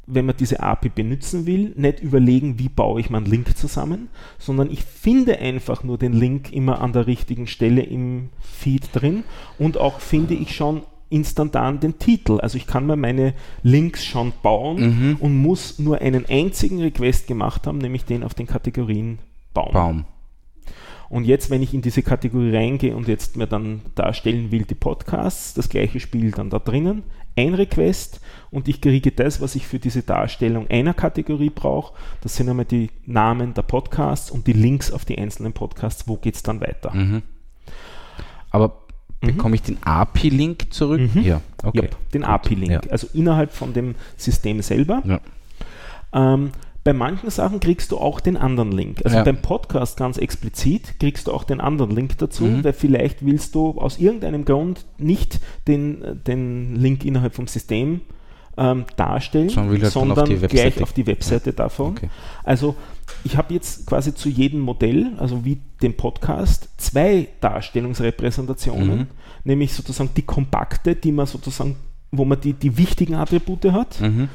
wenn man diese API benutzen will, nicht überlegen, wie baue ich meinen Link zusammen, sondern ich finde einfach nur den Link immer an der richtigen Stelle im Feed drin und auch finde ich schon instantan den Titel. Also ich kann mir meine Links schon bauen Mhm. und muss nur einen einzigen Request gemacht haben, nämlich den auf den Kategorien bauen. Baum. Und jetzt, wenn ich in diese Kategorie reingehe und jetzt mir dann darstellen will, die Podcasts, das gleiche Spiel dann da drinnen, ein Request und ich kriege das, was ich für diese Darstellung einer Kategorie brauche. Das sind einmal die Namen der Podcasts und die Links auf die einzelnen Podcasts. Wo geht es dann weiter? Mhm. Aber bekomme ich den API-Link zurück? Mhm. Ja, okay. Ja, den. API-Link, Ja. also innerhalb von dem System selber. Ja. Ähm, bei manchen Sachen kriegst du auch den anderen Link. Also Ja. beim Podcast ganz explizit kriegst du auch den anderen Link dazu, Mhm. weil vielleicht willst du aus irgendeinem Grund nicht den, den Link innerhalb vom System ähm, darstellen, Sondern halt auf sondern die gleich auf die Webseite davon. Okay. Also ich habe jetzt quasi zu jedem Modell, also wie dem Podcast, zwei Darstellungsrepräsentationen, Mhm. nämlich sozusagen die kompakte, die man sozusagen, wo man die, die wichtigen Attribute hat Mhm.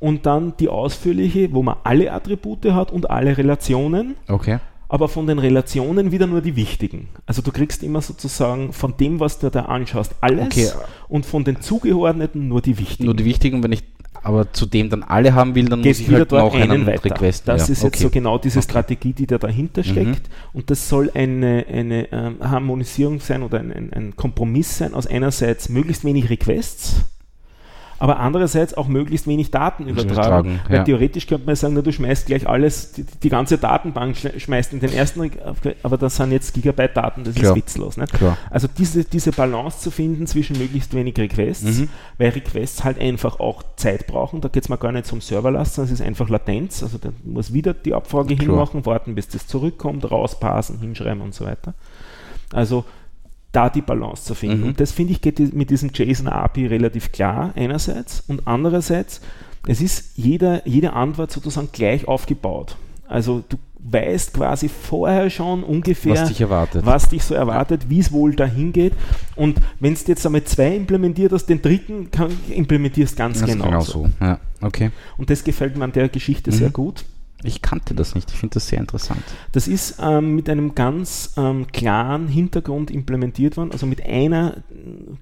und dann die ausführliche, wo man alle Attribute hat und alle Relationen, Okay. Aber von den Relationen wieder nur die wichtigen. Also du kriegst immer sozusagen von dem, was du da anschaust, alles Okay. und von den zugeordneten nur die wichtigen. Nur die wichtigen, wenn ich aber zu dem dann alle haben will, dann Gehst muss ich halt dort noch einen einen weiter. Request. Das ja, ist jetzt okay. so genau diese Okay. Strategie, die da dahinter steckt. Mhm. Und das soll eine, eine ähm, Harmonisierung sein oder ein, ein, ein Kompromiss sein aus einerseits möglichst wenig Requests, aber andererseits auch möglichst wenig Daten übertragen. Weil ja. theoretisch könnte man sagen, na, du schmeißt gleich alles, die, die ganze Datenbank sch- schmeißt in den ersten, aber das sind jetzt Gigabyte Daten, das Klar. ist witzlos. Nicht? Klar. Also diese, diese Balance zu finden zwischen möglichst wenig Requests, Mhm. weil Requests halt einfach auch Zeit brauchen. Da geht es mal gar nicht zum Serverlast, sondern es ist einfach Latenz. Also da muss wieder die Abfrage Klar. hinmachen, warten, bis das zurückkommt, rauspassen, hinschreiben und so weiter. Also da die Balance zu finden. Mhm. Und das finde ich geht mit diesem JSON API relativ klar einerseits und andererseits, es ist jeder, jede Antwort sozusagen gleich aufgebaut. Also du weißt quasi vorher schon ungefähr, Was dich erwartet. was dich so erwartet, wie es wohl dahin geht. Und wenn du jetzt einmal zwei implementiert hast, den dritten kann, implementierst ganz Das genau, genau so. Ja, okay. Und das gefällt mir an der Geschichte sehr Mhm. gut. Ich kannte das nicht. Ich finde das sehr interessant. Das ist ähm, mit einem ganz ähm, klaren Hintergrund implementiert worden, also mit einer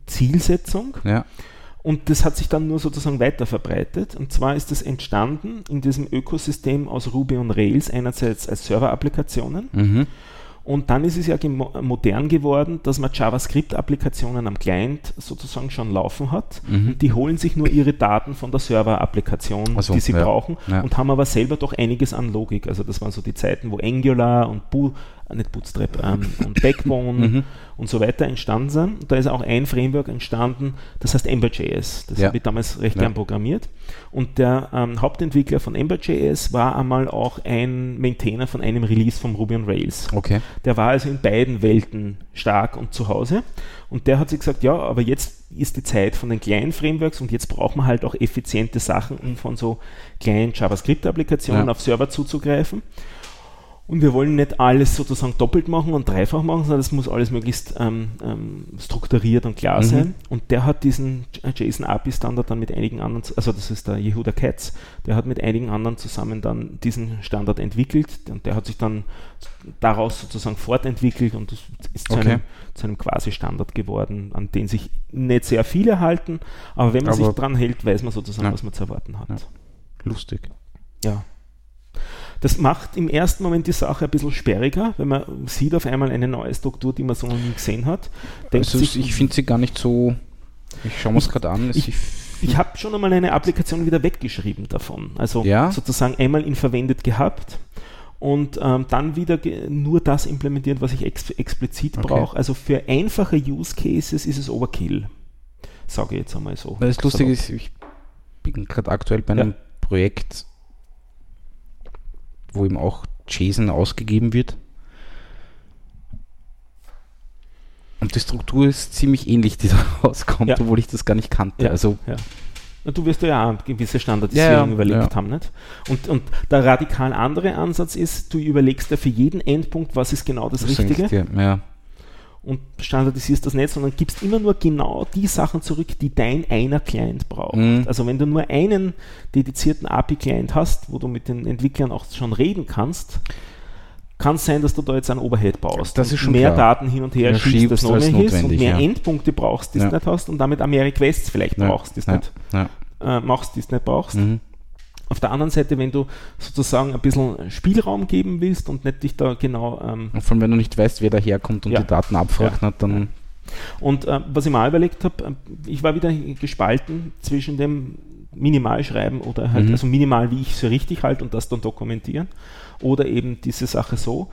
Zielsetzung. Ja. Und das hat sich dann nur sozusagen weiter verbreitet. Und zwar ist es entstanden in diesem Ökosystem aus Ruby und Rails, einerseits als Server-Applikationen. Mhm. Und dann ist es ja modern geworden, dass man JavaScript-Applikationen am Client sozusagen schon laufen hat. Mhm. Und die holen sich nur ihre Daten von der Server-Applikation, so, die sie ja, brauchen, ja. und haben aber selber doch einiges an Logik. Also das waren so die Zeiten, wo Angular und Bo äh, nicht Bootstrap ähm, und Backbone (laughs) Mhm. und so weiter entstanden sind. Da ist auch ein Framework entstanden, das heißt Ember.js. Das Ja. habe ich damals recht Ja. gern programmiert. Und der ähm, Hauptentwickler von Ember.js war einmal auch ein Maintainer von einem Release von Ruby on Rails. Okay. Der war also in beiden Welten stark und zu Hause. Und der hat sich gesagt, ja, aber jetzt ist die Zeit von den kleinen Frameworks und jetzt braucht man halt auch effiziente Sachen, um von so kleinen JavaScript-Applikationen Ja. auf Server zuzugreifen. Und wir wollen nicht alles sozusagen doppelt machen und dreifach machen, sondern es muss alles möglichst ähm, ähm, strukturiert und klar Mhm. sein. Und der hat diesen JSON API-Standard dann mit einigen anderen, also das ist der Yehuda Katz, der hat mit einigen anderen zusammen dann diesen Standard entwickelt und der hat sich dann daraus sozusagen fortentwickelt und das ist zu, Okay. einem, zu einem Quasi-Standard geworden, an den sich nicht sehr viele halten, aber wenn man Aber- sich dran hält, weiß man sozusagen, Ja. was man zu erwarten hat. Ja. Lustig. Ja. Das macht im ersten Moment die Sache ein bisschen sperriger, wenn man sieht auf einmal eine neue Struktur, die man so noch nie gesehen hat. Also sich, ich finde sie gar nicht so. Ich schaue mir es gerade an. Ich- ich habe schon einmal eine Applikation wieder weggeschrieben davon. Also Ja? sozusagen einmal ihn verwendet gehabt und ähm, dann wieder nur das implementiert, was ich ex explizit Okay. brauche. Also für einfache Use Cases ist es Overkill. Sage ich jetzt einmal so. Weil das Lustige Salopp. ist, ich bin gerade aktuell bei einem Ja. Projekt, wo eben auch JSON ausgegeben wird. Und die Struktur ist ziemlich ähnlich, die da (laughs) rauskommt, Ja. obwohl ich das gar nicht kannte. Ja. Also Ja. Du wirst ja auch gewisse Standardisierung Ja, ja, überlegt ja. haben, nicht? Und, und der radikal andere Ansatz ist, du überlegst dir für jeden Endpunkt, was ist genau das, das Richtige ist ja, und standardisierst das nicht, sondern gibst immer nur genau die Sachen zurück, die dein einer Client braucht. Mhm. Also wenn du nur einen dedizierten API-Client hast, wo du mit den Entwicklern auch schon reden kannst, kann es sein, dass du da jetzt ein Overhead baust. Das ist schon mehr klar. Daten hin und her Mehr schiebst, das schiebst, als notwendig ist und mehr ja. Endpunkte brauchst, die du Ja. nicht hast und damit auch mehr Requests vielleicht Ja. brauchst, die du ja, nicht ja. äh, machst, die du nicht brauchst. Mhm. Auf der anderen Seite, wenn du sozusagen ein bisschen Spielraum geben willst und nicht dich da genau. Ähm, vor allem, wenn du nicht weißt, wer daherkommt und Ja. die Daten abfragt, na, dann und äh, was ich mal überlegt habe, äh, ich war wieder gespalten zwischen dem Minimalschreiben oder halt, Mhm. also minimal, wie ich es für richtig halte und das dann dokumentieren, oder eben diese Sache so.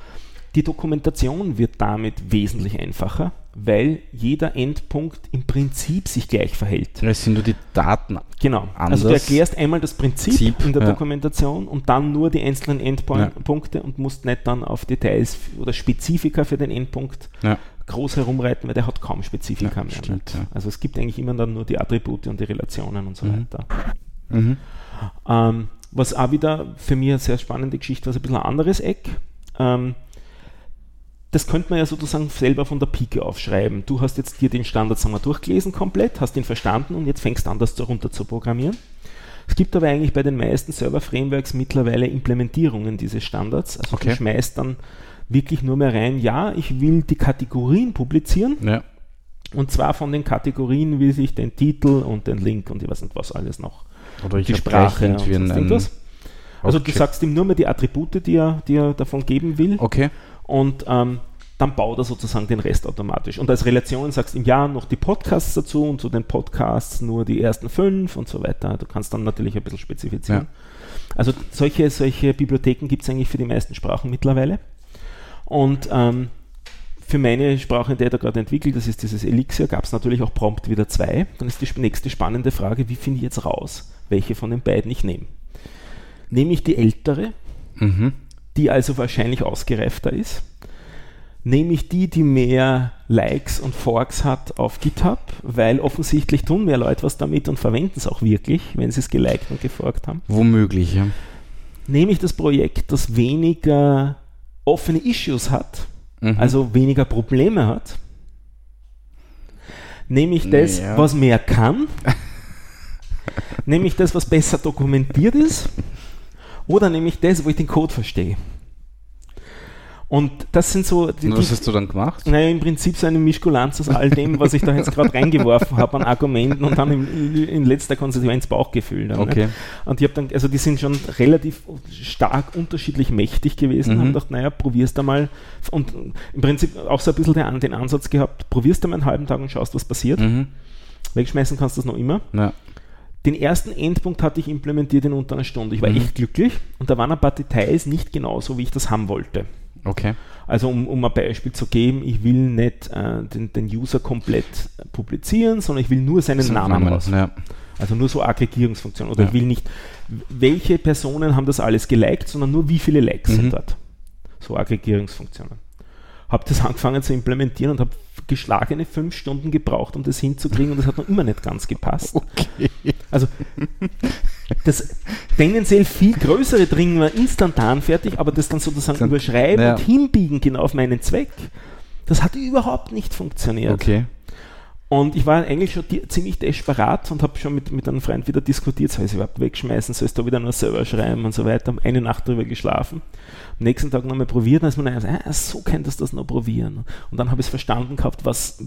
Die Dokumentation wird damit wesentlich einfacher, weil jeder Endpunkt im Prinzip sich gleich verhält. es sind nur die Daten. Genau. Also du anders. erklärst einmal das Prinzip, Prinzip, in der ja. Dokumentation und dann nur die einzelnen Ja. Endpunkte und musst nicht dann auf Details oder Spezifika für den Endpunkt Ja. groß herumreiten, weil der hat kaum Spezifika Ja, mehr. stimmt, ja. Also es gibt eigentlich immer dann nur die Attribute und die Relationen und so Mhm. weiter. Mhm. Ähm, was auch wieder für mich eine sehr spannende Geschichte war, ist ein bisschen ein anderes Eck. Ähm, das könnte man ja sozusagen selber von der Pike aufschreiben. Du hast jetzt dir den Standard sagen wir, durchgelesen komplett, hast ihn verstanden und jetzt fängst an, das so runter zu programmieren. Es gibt aber eigentlich bei den meisten Server-Frameworks mittlerweile Implementierungen dieses Standards. Also Okay. du schmeißt dann wirklich nur mehr rein, ja, ich will die Kategorien publizieren Ja. und zwar von den Kategorien will ich den Titel und den Link und ich weiß nicht was alles noch. Oder ich die Sprache gleich und irgendwie sonst irgendwas. Also du Okay. sagst ihm nur mehr die Attribute, die er, die er davon geben will Okay. Und ähm, dann baut er sozusagen den Rest automatisch. Und als Relation sagst du im Jahr noch die Podcasts dazu und zu den Podcasts nur die ersten fünf und so weiter. Du kannst dann natürlich ein bisschen spezifizieren. Ja. Also solche, solche Bibliotheken gibt es eigentlich für die meisten Sprachen mittlerweile. Und ähm, für meine Sprache, in der da gerade entwickelt, das ist dieses Elixir, gab es natürlich auch prompt wieder zwei. Dann ist die nächste spannende Frage, wie finde ich jetzt raus, welche von den beiden ich nehme? Nehme ich die ältere, mhm. Die also wahrscheinlich ausgereifter ist, nämlich die, die mehr Likes und Forks hat auf GitHub, weil offensichtlich tun mehr Leute was damit und verwenden es auch wirklich, wenn sie es geliked und geforkt haben. Womöglich, ja. Nehme ich das Projekt, das weniger offene Issues hat, mhm. also weniger Probleme hat, nehme ich das, ja. was mehr kann, (laughs) nehme ich das, was besser dokumentiert ist, oder nehme ich das, wo ich den Code verstehe. Und das sind so. Die, was hast du dann gemacht? Naja, im Prinzip so eine Mischkulanz aus all dem, was ich da jetzt gerade reingeworfen habe an Argumenten und dann in, in letzter Konsequenz Bauchgefühl. Dann, okay. Ne? Und ich habe dann, also die sind schon relativ stark unterschiedlich mächtig gewesen. Mhm. Haben gedacht, naja, probierst du mal. Und im Prinzip auch so ein bisschen den, den Ansatz gehabt, probierst du mal einen halben Tag und schaust, was passiert. Mhm. Wegschmeißen kannst du das noch immer. Ja. Den ersten Endpunkt hatte ich implementiert in unter einer Stunde. Ich war mhm. echt glücklich und da waren ein paar Details nicht genauso, wie ich das haben wollte. Okay. Also um, um ein Beispiel zu geben, ich will nicht äh, den, den User komplett publizieren, sondern ich will nur seinen das Namen, Namen raus. Ja. Also nur so Aggregierungsfunktion. Oder ja. ich will nicht, welche Personen haben das alles geliked, sondern nur wie viele Likes mhm. sind dort. So Aggregierungsfunktionen. Habe das (laughs) angefangen zu implementieren und habe geschlagene fünf Stunden gebraucht, um das hinzukriegen und das hat noch immer nicht ganz gepasst. Okay. Also das tendenziell viel größere Dringen war instantan fertig, aber das dann sozusagen überschreiben ja. und hinbiegen genau auf meinen Zweck, das hat überhaupt nicht funktioniert. Okay. Und ich war eigentlich schon ziemlich desperat und habe schon mit, mit einem Freund wieder diskutiert, soll ich es überhaupt wegschmeißen, soll ich da wieder nur selber schreiben und so weiter. Eine Nacht drüber geschlafen. Am nächsten Tag nochmal probiert, dann ist man dann gesagt, ah, so könntest du das noch probieren. Und dann habe ich es verstanden gehabt, was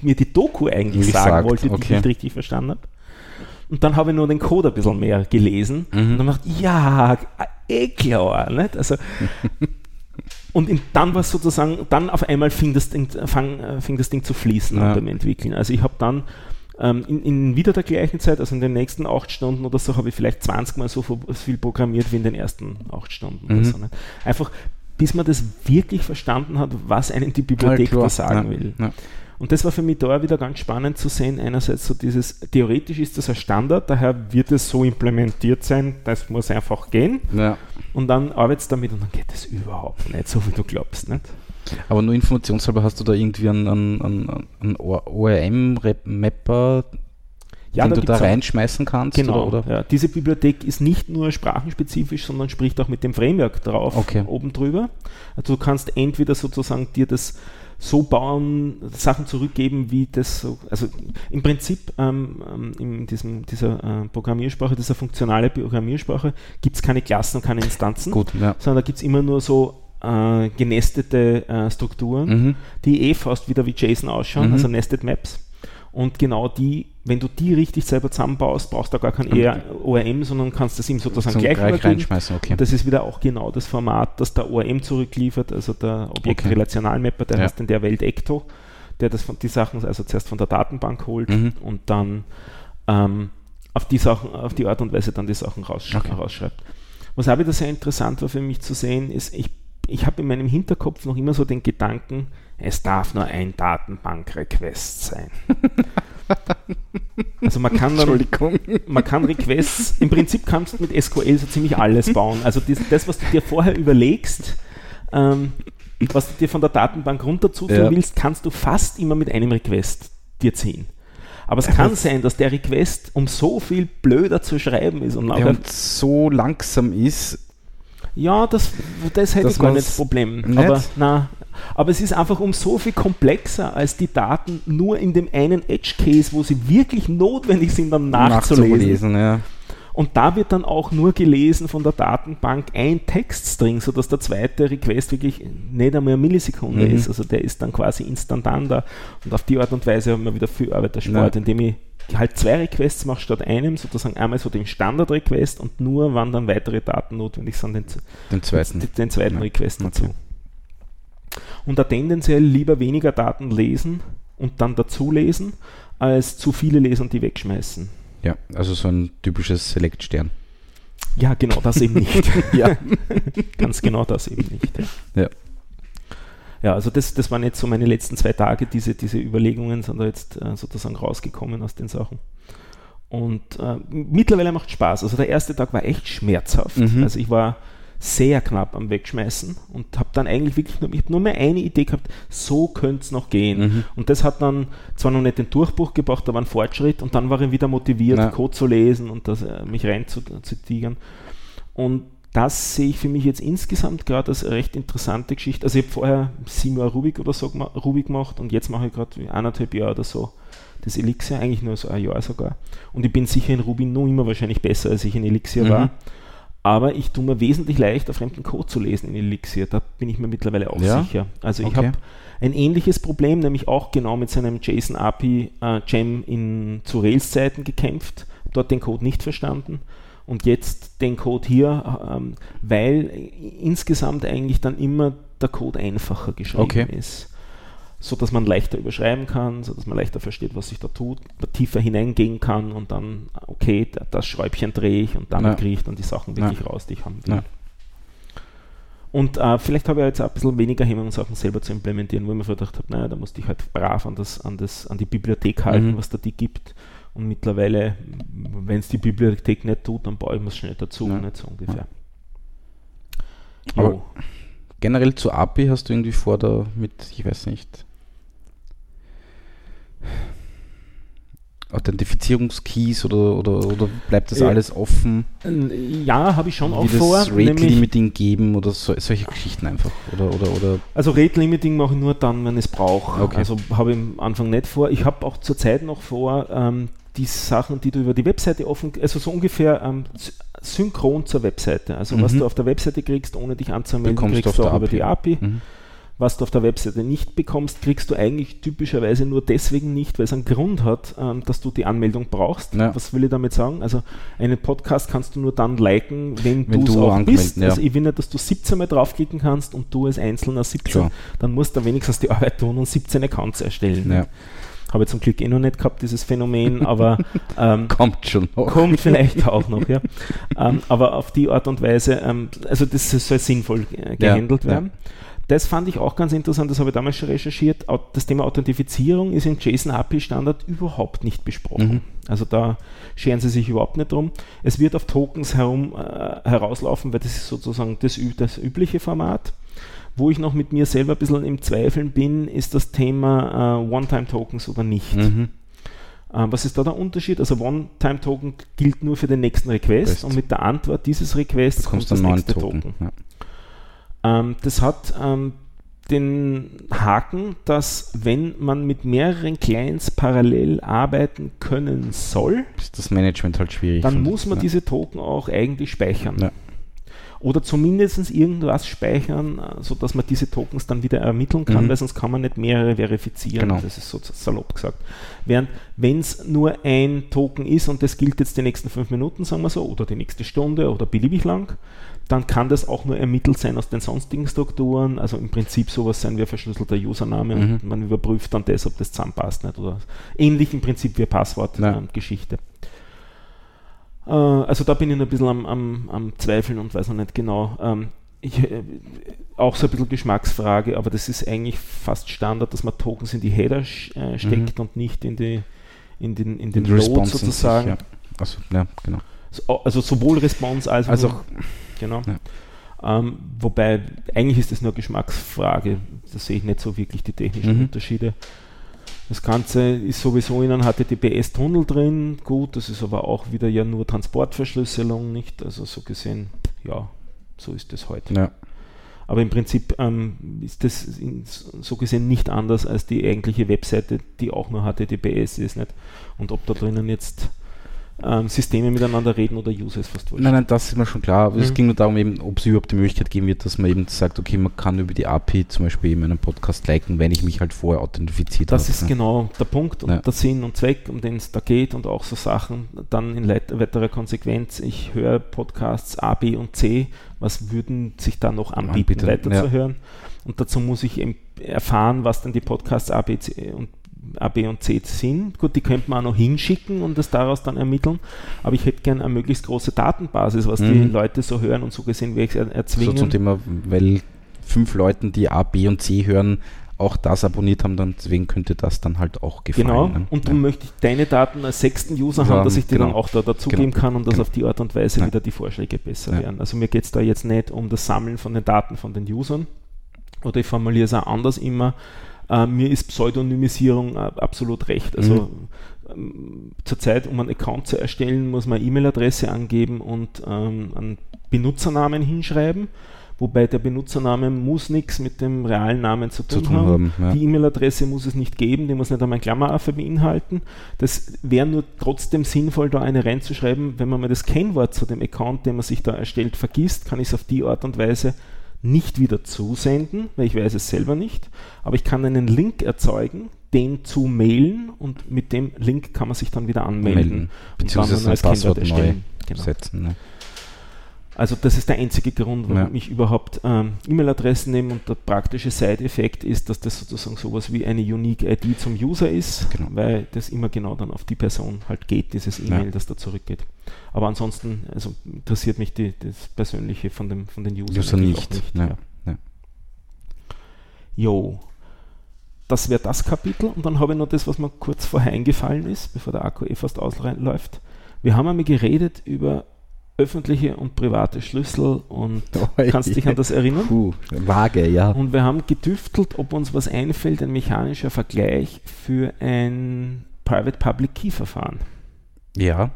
mir die Doku eigentlich sagen sagt, wollte, die okay. ich nicht richtig verstanden habe. Und dann habe ich nur den Code ein bisschen mehr gelesen mhm. und dann dachte ich, ja, eh klar. Nicht? Also, (laughs) und in, dann war es sozusagen, dann auf einmal fing das Ding, fang, äh, fing das Ding zu fließen ja. beim Entwickeln. Also ich habe dann ähm, in, in, wieder der gleichen Zeit, also in den nächsten acht Stunden oder so, habe ich vielleicht 20 Mal so viel programmiert wie in den ersten acht Stunden. Mhm. So, Einfach bis man das wirklich verstanden hat, was einem die Bibliothek ja, da sagen ja. will. Und das war für mich da wieder ganz spannend zu sehen. Einerseits so dieses, theoretisch ist das ein Standard, daher wird es so implementiert sein, das muss einfach gehen. Ja. Und dann arbeitest du damit und dann geht es überhaupt nicht so, wie du glaubst. Nicht? Aber nur informationshalber hast du da irgendwie einen, einen, einen ORM-Mapper, ja, den du da reinschmeißen kannst? Genau. Oder, oder? Ja, diese Bibliothek ist nicht nur sprachenspezifisch, sondern spricht auch mit dem Framework drauf okay. oben drüber. Also du kannst entweder sozusagen dir das so bauen, Sachen zurückgeben, wie das so, also im Prinzip ähm, ähm, in diesem, dieser äh, Programmiersprache, dieser funktionale Programmiersprache, gibt es keine Klassen und keine Instanzen, Gut, ja. sondern da gibt es immer nur so äh, genestete äh, Strukturen, mhm. die eh fast wieder wie JSON ausschauen, mhm. also Nested Maps. Und genau die, wenn du die richtig selber zusammenbaust, brauchst du gar kein okay. ORM, sondern kannst das ihm sozusagen gleich, gleich reinschmeißen. Okay. Und das ist wieder auch genau das Format, das der ORM zurückliefert, also der Objektrelationalmapper, der ja. heißt in der Welt Ecto, der das von die Sachen also zuerst von der Datenbank holt mhm. und dann ähm, auf die Sachen, auf die Art und Weise dann die Sachen raussch okay. rausschreibt. Was auch wieder sehr interessant war für mich zu sehen, ist, ich, ich habe in meinem Hinterkopf noch immer so den Gedanken, es darf nur ein Datenbank-Request sein. (laughs) Also man kann, dann, man kann Requests, im Prinzip kannst du mit SQL so ziemlich alles bauen. Also das, das was du dir vorher überlegst, ähm, was du dir von der Datenbank runterzuführen ja. willst, kannst du fast immer mit einem Request dir ziehen. Aber es kann sein, dass der Request um so viel blöder zu schreiben ist und, ja, und so langsam ist. Ja, das, das hätte ich gar nicht das Problem. Nicht? Aber na, aber es ist einfach um so viel komplexer, als die Daten nur in dem einen Edge-Case, wo sie wirklich notwendig sind, dann nachzulesen. nachzulesen ja. Und da wird dann auch nur gelesen von der Datenbank ein Textstring, sodass der zweite Request wirklich nicht einmal eine Millisekunde mhm. ist. Also der ist dann quasi instantan da. Und auf die Art und Weise haben wir wieder viel Arbeit erspart, ja. indem ich halt zwei Requests mache statt einem, sozusagen einmal so den Standard-Request und nur, wann dann weitere Daten notwendig sind, den, den zweiten, den, den zweiten ja. Request dazu. Okay. und da tendenziell lieber weniger Daten lesen und dann dazu lesen, als zu viele lesen und die wegschmeißen. Ja, also so ein typisches Select-Stern. Ja, genau das eben nicht. (laughs) ja, (laughs) ganz genau das eben nicht. Ja. ja. Ja, also das, das waren jetzt so meine letzten zwei Tage, diese, diese Überlegungen sind da jetzt äh, sozusagen rausgekommen aus den Sachen. Und äh, mittlerweile macht Spaß. Also der erste Tag war echt schmerzhaft. Mhm. Also ich war sehr knapp am Wegschmeißen und habe dann eigentlich wirklich nur, ich hab nur mehr eine Idee gehabt, so könnte es noch gehen. Mhm. Und das hat dann zwar noch nicht den Durchbruch gebracht, aber einen Fortschritt und dann war ich wieder motiviert, Ja. Code zu lesen und das, äh, mich reinzutigern. Und das sehe ich für mich jetzt insgesamt gerade als recht interessante Geschichte. Also ich habe vorher sieben Jahre Rubik oder so Rubik gemacht und jetzt mache ich gerade eineinhalb Jahre oder so das Elixir, eigentlich nur so ein Jahr sogar. Und ich bin sicher in Ruby noch immer wahrscheinlich besser, als ich in Elixir Mhm. war. Aber ich tue mir wesentlich leichter, fremden Code zu lesen in Elixir. Da bin ich mir mittlerweile auch Ja? sicher. Also ich Okay. habe ein ähnliches Problem, nämlich auch genau mit seinem JSON API äh, Gem in zu Rails-Zeiten gekämpft, dort den Code nicht verstanden und jetzt den Code hier, ähm, weil insgesamt eigentlich dann immer der Code einfacher geschrieben Okay. ist. So dass man leichter überschreiben kann, so dass man leichter versteht, was sich da tut, tiefer hineingehen kann und dann, okay, da- das Schräubchen drehe ich und damit Ja. kriege ich dann die Sachen wirklich raus, die ich haben will. Ja. Und äh, vielleicht habe ich jetzt auch ein bisschen weniger Hemmungen, Sachen selber zu implementieren, wo ich mir gedacht habe, naja, da musste ich halt brav an, das, an, das, an die Bibliothek halten, Mhm. was da die gibt. Und mittlerweile, wenn es die Bibliothek nicht tut, dann baue ich mir es schnell dazu, Ja. nicht so ungefähr. Aber-. Generell zu API hast du irgendwie vor, da mit, ich weiß nicht, Authentifizierungskeys oder, oder, oder bleibt das Ja. alles offen? Äh, Ja, habe ich schon auch vor. das nämlich- Rate-Limiting geben oder so, solche Geschichten einfach? Oder, oder, oder Also Rate Limiting mache ich nur dann, wenn ich es brauche. Okay. Also habe ich am Anfang nicht vor. Ich habe auch zurzeit noch vor, ähm, die Sachen, die du über die Webseite offen, also so ungefähr ähm, sy- synchron zur Webseite. Also was Mhm. du auf der Webseite kriegst, ohne dich anzumelden, Bekommst du kriegst auf du der auch über die API. Mhm. Was du auf der Webseite nicht bekommst, kriegst du eigentlich typischerweise nur deswegen nicht, weil es einen Grund hat, ähm, dass du die Anmeldung brauchst. Ja. Was will ich damit sagen? Also einen Podcast kannst du nur dann liken, wenn, Wenn du es auch bist. ja. Also ich will nicht, dass du 17 Mal draufklicken kannst und du als Einzelner 17, Klar. dann musst du wenigstens die Arbeit tun und 17 Accounts erstellen. Ja. Habe ich zum Glück eh noch nicht gehabt, dieses Phänomen, aber (laughs) ähm, Kommt schon noch. kommt vielleicht auch noch, ja. ähm, aber auf die Art und Weise, ähm, also das soll sinnvoll äh, gehandelt ja. werden. Das fand ich auch ganz interessant, das habe ich damals schon recherchiert. Das Thema Authentifizierung ist im JSON API Standard überhaupt nicht besprochen. Mhm. Also da scheren sie sich überhaupt nicht drum. Es wird auf Tokens herum äh, herauslaufen, weil das ist sozusagen das, das übliche Format. Wo ich noch mit mir selber ein bisschen im Zweifeln bin, ist das Thema äh, One-Time-Tokens oder nicht. Mhm. Ähm, was ist da der Unterschied? Also One-Time-Token gilt nur für den nächsten Request Request. und mit der Antwort dieses Requests kommst kommt das nächste Token. Token. Ja. Ähm, das hat ähm, den Haken, dass wenn man mit mehreren Clients parallel arbeiten können soll, Ist das Management halt schwierig. dann muss man ja. diese Token auch eigentlich speichern. Ja. Oder zumindest irgendwas speichern, äh, sodass man diese Tokens dann wieder ermitteln kann, Mhm. weil sonst kann man nicht mehrere verifizieren. Genau. Das ist so salopp gesagt. Während, wenn es nur ein Token ist und das gilt jetzt die nächsten fünf Minuten, sagen wir so, oder die nächste Stunde oder beliebig lang, dann kann das auch nur ermittelt sein aus den sonstigen Strukturen. Also im Prinzip sowas sein wie ein verschlüsselter Username Mhm. und man überprüft dann das, ob das zusammenpasst nicht. Oder ähnlich im Prinzip wie eine Ja. Äh, also da bin ich ein bisschen am, am, am Zweifeln und weiß noch nicht genau. Ähm, ich, äh, auch so ein bisschen Geschmacksfrage, aber das ist eigentlich fast Standard, dass man Tokens in die Header äh, steckt und nicht in, die, in den, in den Load sich, sozusagen. Ja. Also, ja, genau. So, Also sowohl Response als Also, auch Genau. Ja. Ähm, wobei, eigentlich ist das nur Geschmacksfrage. Da sehe ich nicht so wirklich die technischen Mhm. Unterschiede. Das Ganze ist sowieso in einem HTTPS-Tunnel drin. Gut, das ist aber auch wieder ja nur Transportverschlüsselung, nicht? Also so gesehen, ja, so ist das heute. ja. Aber im Prinzip ähm, ist das in, so gesehen nicht anders als die eigentliche Webseite, die auch nur HTTPS ist. Nicht? Und ob da drinnen jetzt ähm, Systeme miteinander reden oder User ist fast wurscht. Nein, nein, das ist mir schon klar. Aber Es Mhm. ging nur darum, eben, ob es überhaupt die Möglichkeit geben wird, dass man eben sagt, okay, man kann über die API zum Beispiel eben einen Podcast liken, wenn ich mich halt vorher authentifiziert Das habe. ist ne? genau der Punkt und Ja. der Sinn und Zweck, um den es da geht und auch so Sachen. Dann in weiterer Konsequenz, ich höre Podcasts A, B und C. Was würden sich da noch anbieten, Anbieten, weiter ja. zu hören? Und dazu muss ich eben erfahren, was denn die Podcasts A, B, C und A, B und C sind. Gut, die könnte man auch noch hinschicken und das daraus dann ermitteln. Aber ich hätte gern eine möglichst große Datenbasis, was die Mhm. Leute so hören und so gesehen, wie ich es er So erzwingen. zum Thema, weil fünf Leuten, die A, B und C hören, auch das abonniert haben, dann deswegen könnte das dann halt auch gefallen. Genau, ne? und darum möchte ich deine Daten als sechsten User Ja, haben, dass ich die dann genau. auch da dazugeben Genau. kann und dass Genau. auf die Art und Weise Ja. wieder die Vorschläge besser Ja. werden. Also mir geht es da jetzt nicht um das Sammeln von den Daten von den Usern oder ich formuliere es auch anders immer. Äh, mir ist Pseudonymisierung äh, absolut recht. Also Mhm. ähm, zurzeit, um einen Account zu erstellen, muss man E-Mail-Adresse angeben und ähm, einen Benutzernamen hinschreiben. Wobei der Benutzername muss nichts mit dem realen Namen zu zu tun, tun haben. haben. Ja. Die E-Mail-Adresse muss es nicht geben, die muss nicht einmal ein Klammeraffe beinhalten. Das wäre nur trotzdem sinnvoll, da eine reinzuschreiben. Wenn man mal das Kennwort zu dem Account, den man sich da erstellt, vergisst, kann ich es auf die Art und Weise nicht wieder zusenden, weil ich weiß es selber nicht. Aber ich kann einen Link erzeugen, den zu mailen und mit dem Link kann man sich dann wieder anmelden. melden. Und dann Beziehungsweise ein ein neues Kennwort Passwort neu erstellen. Genau. setzen. Ne? Also das ist der einzige Grund, warum Ja. ich überhaupt ähm, E-Mail-Adressen nehme und der praktische Side-Effekt ist, dass das sozusagen sowas wie eine Unique ID zum User ist, Genau. weil das immer genau dann auf die Person halt geht, dieses E-Mail, Ja. das da zurückgeht. Aber ansonsten also interessiert mich die, das Persönliche von, dem, von den Usern User nicht. nicht. Ja. Jo. Das wäre das Kapitel und dann habe ich noch das, was mir kurz vorher eingefallen ist, bevor der Akku eh fast ausläuft. Wir haben einmal geredet über öffentliche und private Schlüssel und kannst dich an das erinnern? Puh, vage, ja. Und wir haben getüftelt, ob uns was einfällt, ein mechanischer Vergleich für ein Private-Public-Key-Verfahren. Ja.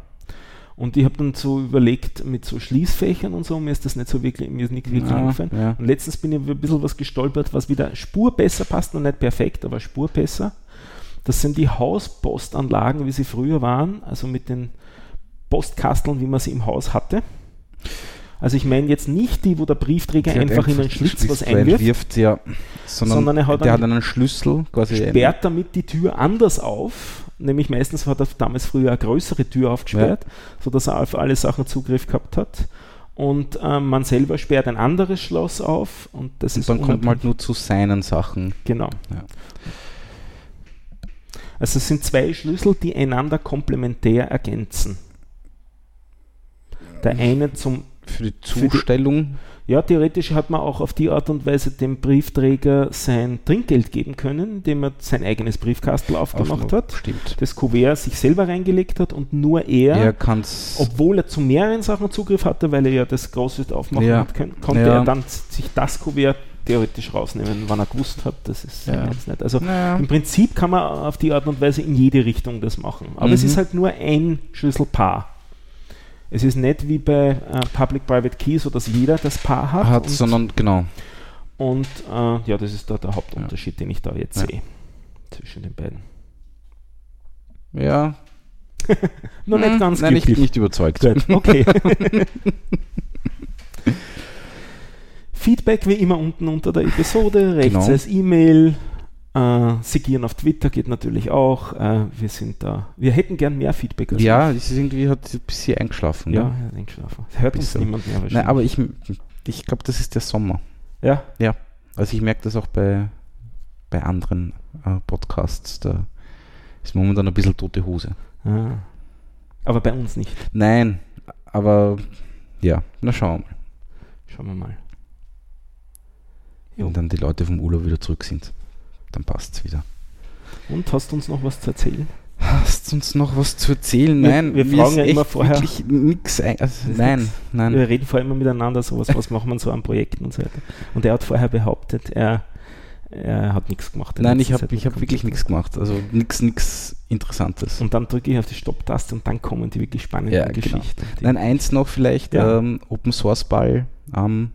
Und ich habe dann so überlegt, mit so Schließfächern und so, mir ist das nicht so wirklich, mir ist nicht wirklich Ja, eingefallen. ja. Und letztens bin ich ein bisschen was gestolpert, was wieder Spur besser passt, noch nicht perfekt, aber Spur besser. Das sind die Hauspostanlagen, wie sie früher waren, also mit den Postkasteln, wie man sie im Haus hatte. Also ich meine jetzt nicht die, wo der Briefträger einfach in einen Schlitz was einwirft, einwirft, ja. Sondern, Sondern er hat einen- hat einen Schlüssel, quasi. sperrt damit die Tür anders auf. Nämlich meistens hat er damals früher eine größere Tür aufgesperrt, sodass er auf alle Sachen Zugriff gehabt hat. Und ähm, man selber sperrt ein anderes Schloss auf und das und ist dann kommt man halt nur zu seinen Sachen. Genau. Ja. Also es sind zwei Schlüssel, die einander komplementär ergänzen. Der eine zum, Für die die- Zustellung. ja, theoretisch hat man auch auf die Art und Weise dem Briefträger sein Trinkgeld geben können, indem er sein eigenes Briefkastel aufgemacht hat, Stimmt. das Kuvert sich selber reingelegt hat und nur er, Er kann es. obwohl er zu mehreren Sachen Zugriff hatte, weil er ja das große aufmachen Ja. hat können, konnte Ja. er dann sich das Kuvert theoretisch rausnehmen, wann er gewusst hat, das ist Ja. jetzt nicht. Also Naja. im Prinzip kann man auf die Art und Weise in jede Richtung das machen. Aber es Mhm. ist halt nur ein Schlüsselpaar. Es ist nicht wie bei äh, Public-Private Key, so dass jeder das Paar hat. hat, und sondern genau. und äh, ja, das ist da der Hauptunterschied, den ich da jetzt Ja. sehe zwischen den beiden. Ja. (laughs) Nur Hm, nicht ganz Nein, ich bin glücklich. nicht überzeugt. Gut, okay. (laughs) Feedback wie immer unten unter der Episode, rechts Genau. als E-Mail. Äh, Segieren auf Twitter geht natürlich auch. Äh, wir sind da. Wir hätten gern mehr Feedback. als Ja, es ist irgendwie hat ein bisschen eingeschlafen. ja, ne? ja eingeschlafen. Hört uns niemand mehr. Nein, wahrscheinlich. aber ich, ich glaube, das ist der Sommer. ja, Also ich merke das auch bei, bei anderen äh, Podcasts. Da ist momentan ein bisschen tote Hose. ah. aber bei uns nicht. Nein, aber ja, na schauen wir mal. Schauen wir mal. Jo. Wenn dann die Leute vom Urlaub wieder zurück sind, dann passt es wieder. Und hast du uns noch was zu erzählen? Hast du uns noch was zu erzählen? Nein, wir fragen ja immer vorher- wirklich nix ein, also nein, nix. nein. Wir reden vorher immer miteinander, so was, machen wir so an Projekten und so weiter. Und er hat vorher behauptet, er, er hat nichts gemacht. in Nein, ich habe hab wirklich nichts gemacht. Also nichts nichts Interessantes. Und dann drücke ich auf die Stopp-Taste und dann kommen die wirklich spannenden Ja, genau. Geschichten. Die- Nein, eins noch vielleicht, Ja. ähm, Open Source Ball am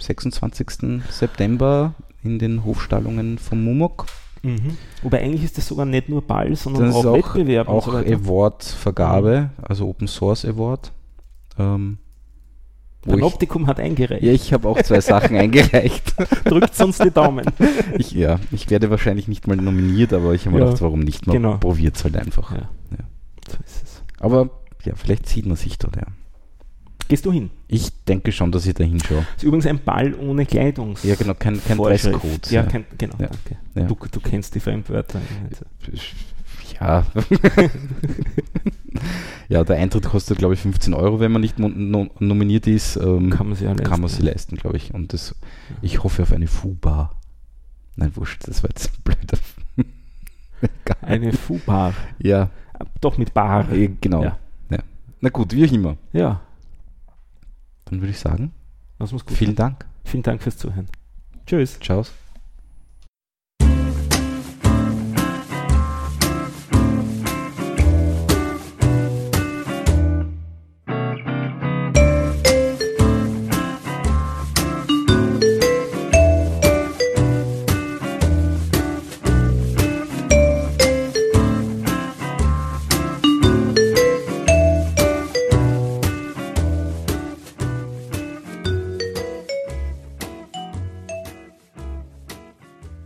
26. September in den Hofstallungen vom Mumok. Mhm. Wobei eigentlich ist das sogar nicht nur Ball, sondern Das auch, auch, Wettbewerb auch so. Award-Vergabe, also Open Source Award. Ähm, Panoptikum hat eingereicht. ja, ich habe auch zwei Sachen (laughs) eingereicht. Drückt uns die Daumen. Ich, ja, ich werde wahrscheinlich nicht mal nominiert, aber ich habe mir Ja, gedacht, warum nicht? Man genau. probiert es halt einfach. Ja. So ist es. Aber ja, vielleicht sieht man sich dort, ja. Gehst du hin? Ich denke schon, dass ich da hinschaue. ist übrigens ein Ball ohne Kleidungs. Ja, genau, kein, kein. Dresscode. Ja, kein, genau. Ja. Danke. Ja. Du, du kennst die Fremdwörter. Ja. (laughs) ja, der Eintritt kostet, glaube ich, 15 Euro, wenn man nicht nominiert ist. Ähm, Kann man sich ja leisten. kann man sie leisten, glaube ich. Und das, ich hoffe auf eine Fuba. Nein, wurscht, das war jetzt blöd. (laughs) Eine Fubar. ja, Doch mit Bar. eh, genau. Ja. Ja. Na gut, wie auch immer. Ja, Dann würde ich sagen, das muss gut vielen Dank. Vielen Dank fürs Zuhören. Tschüss. Ciao.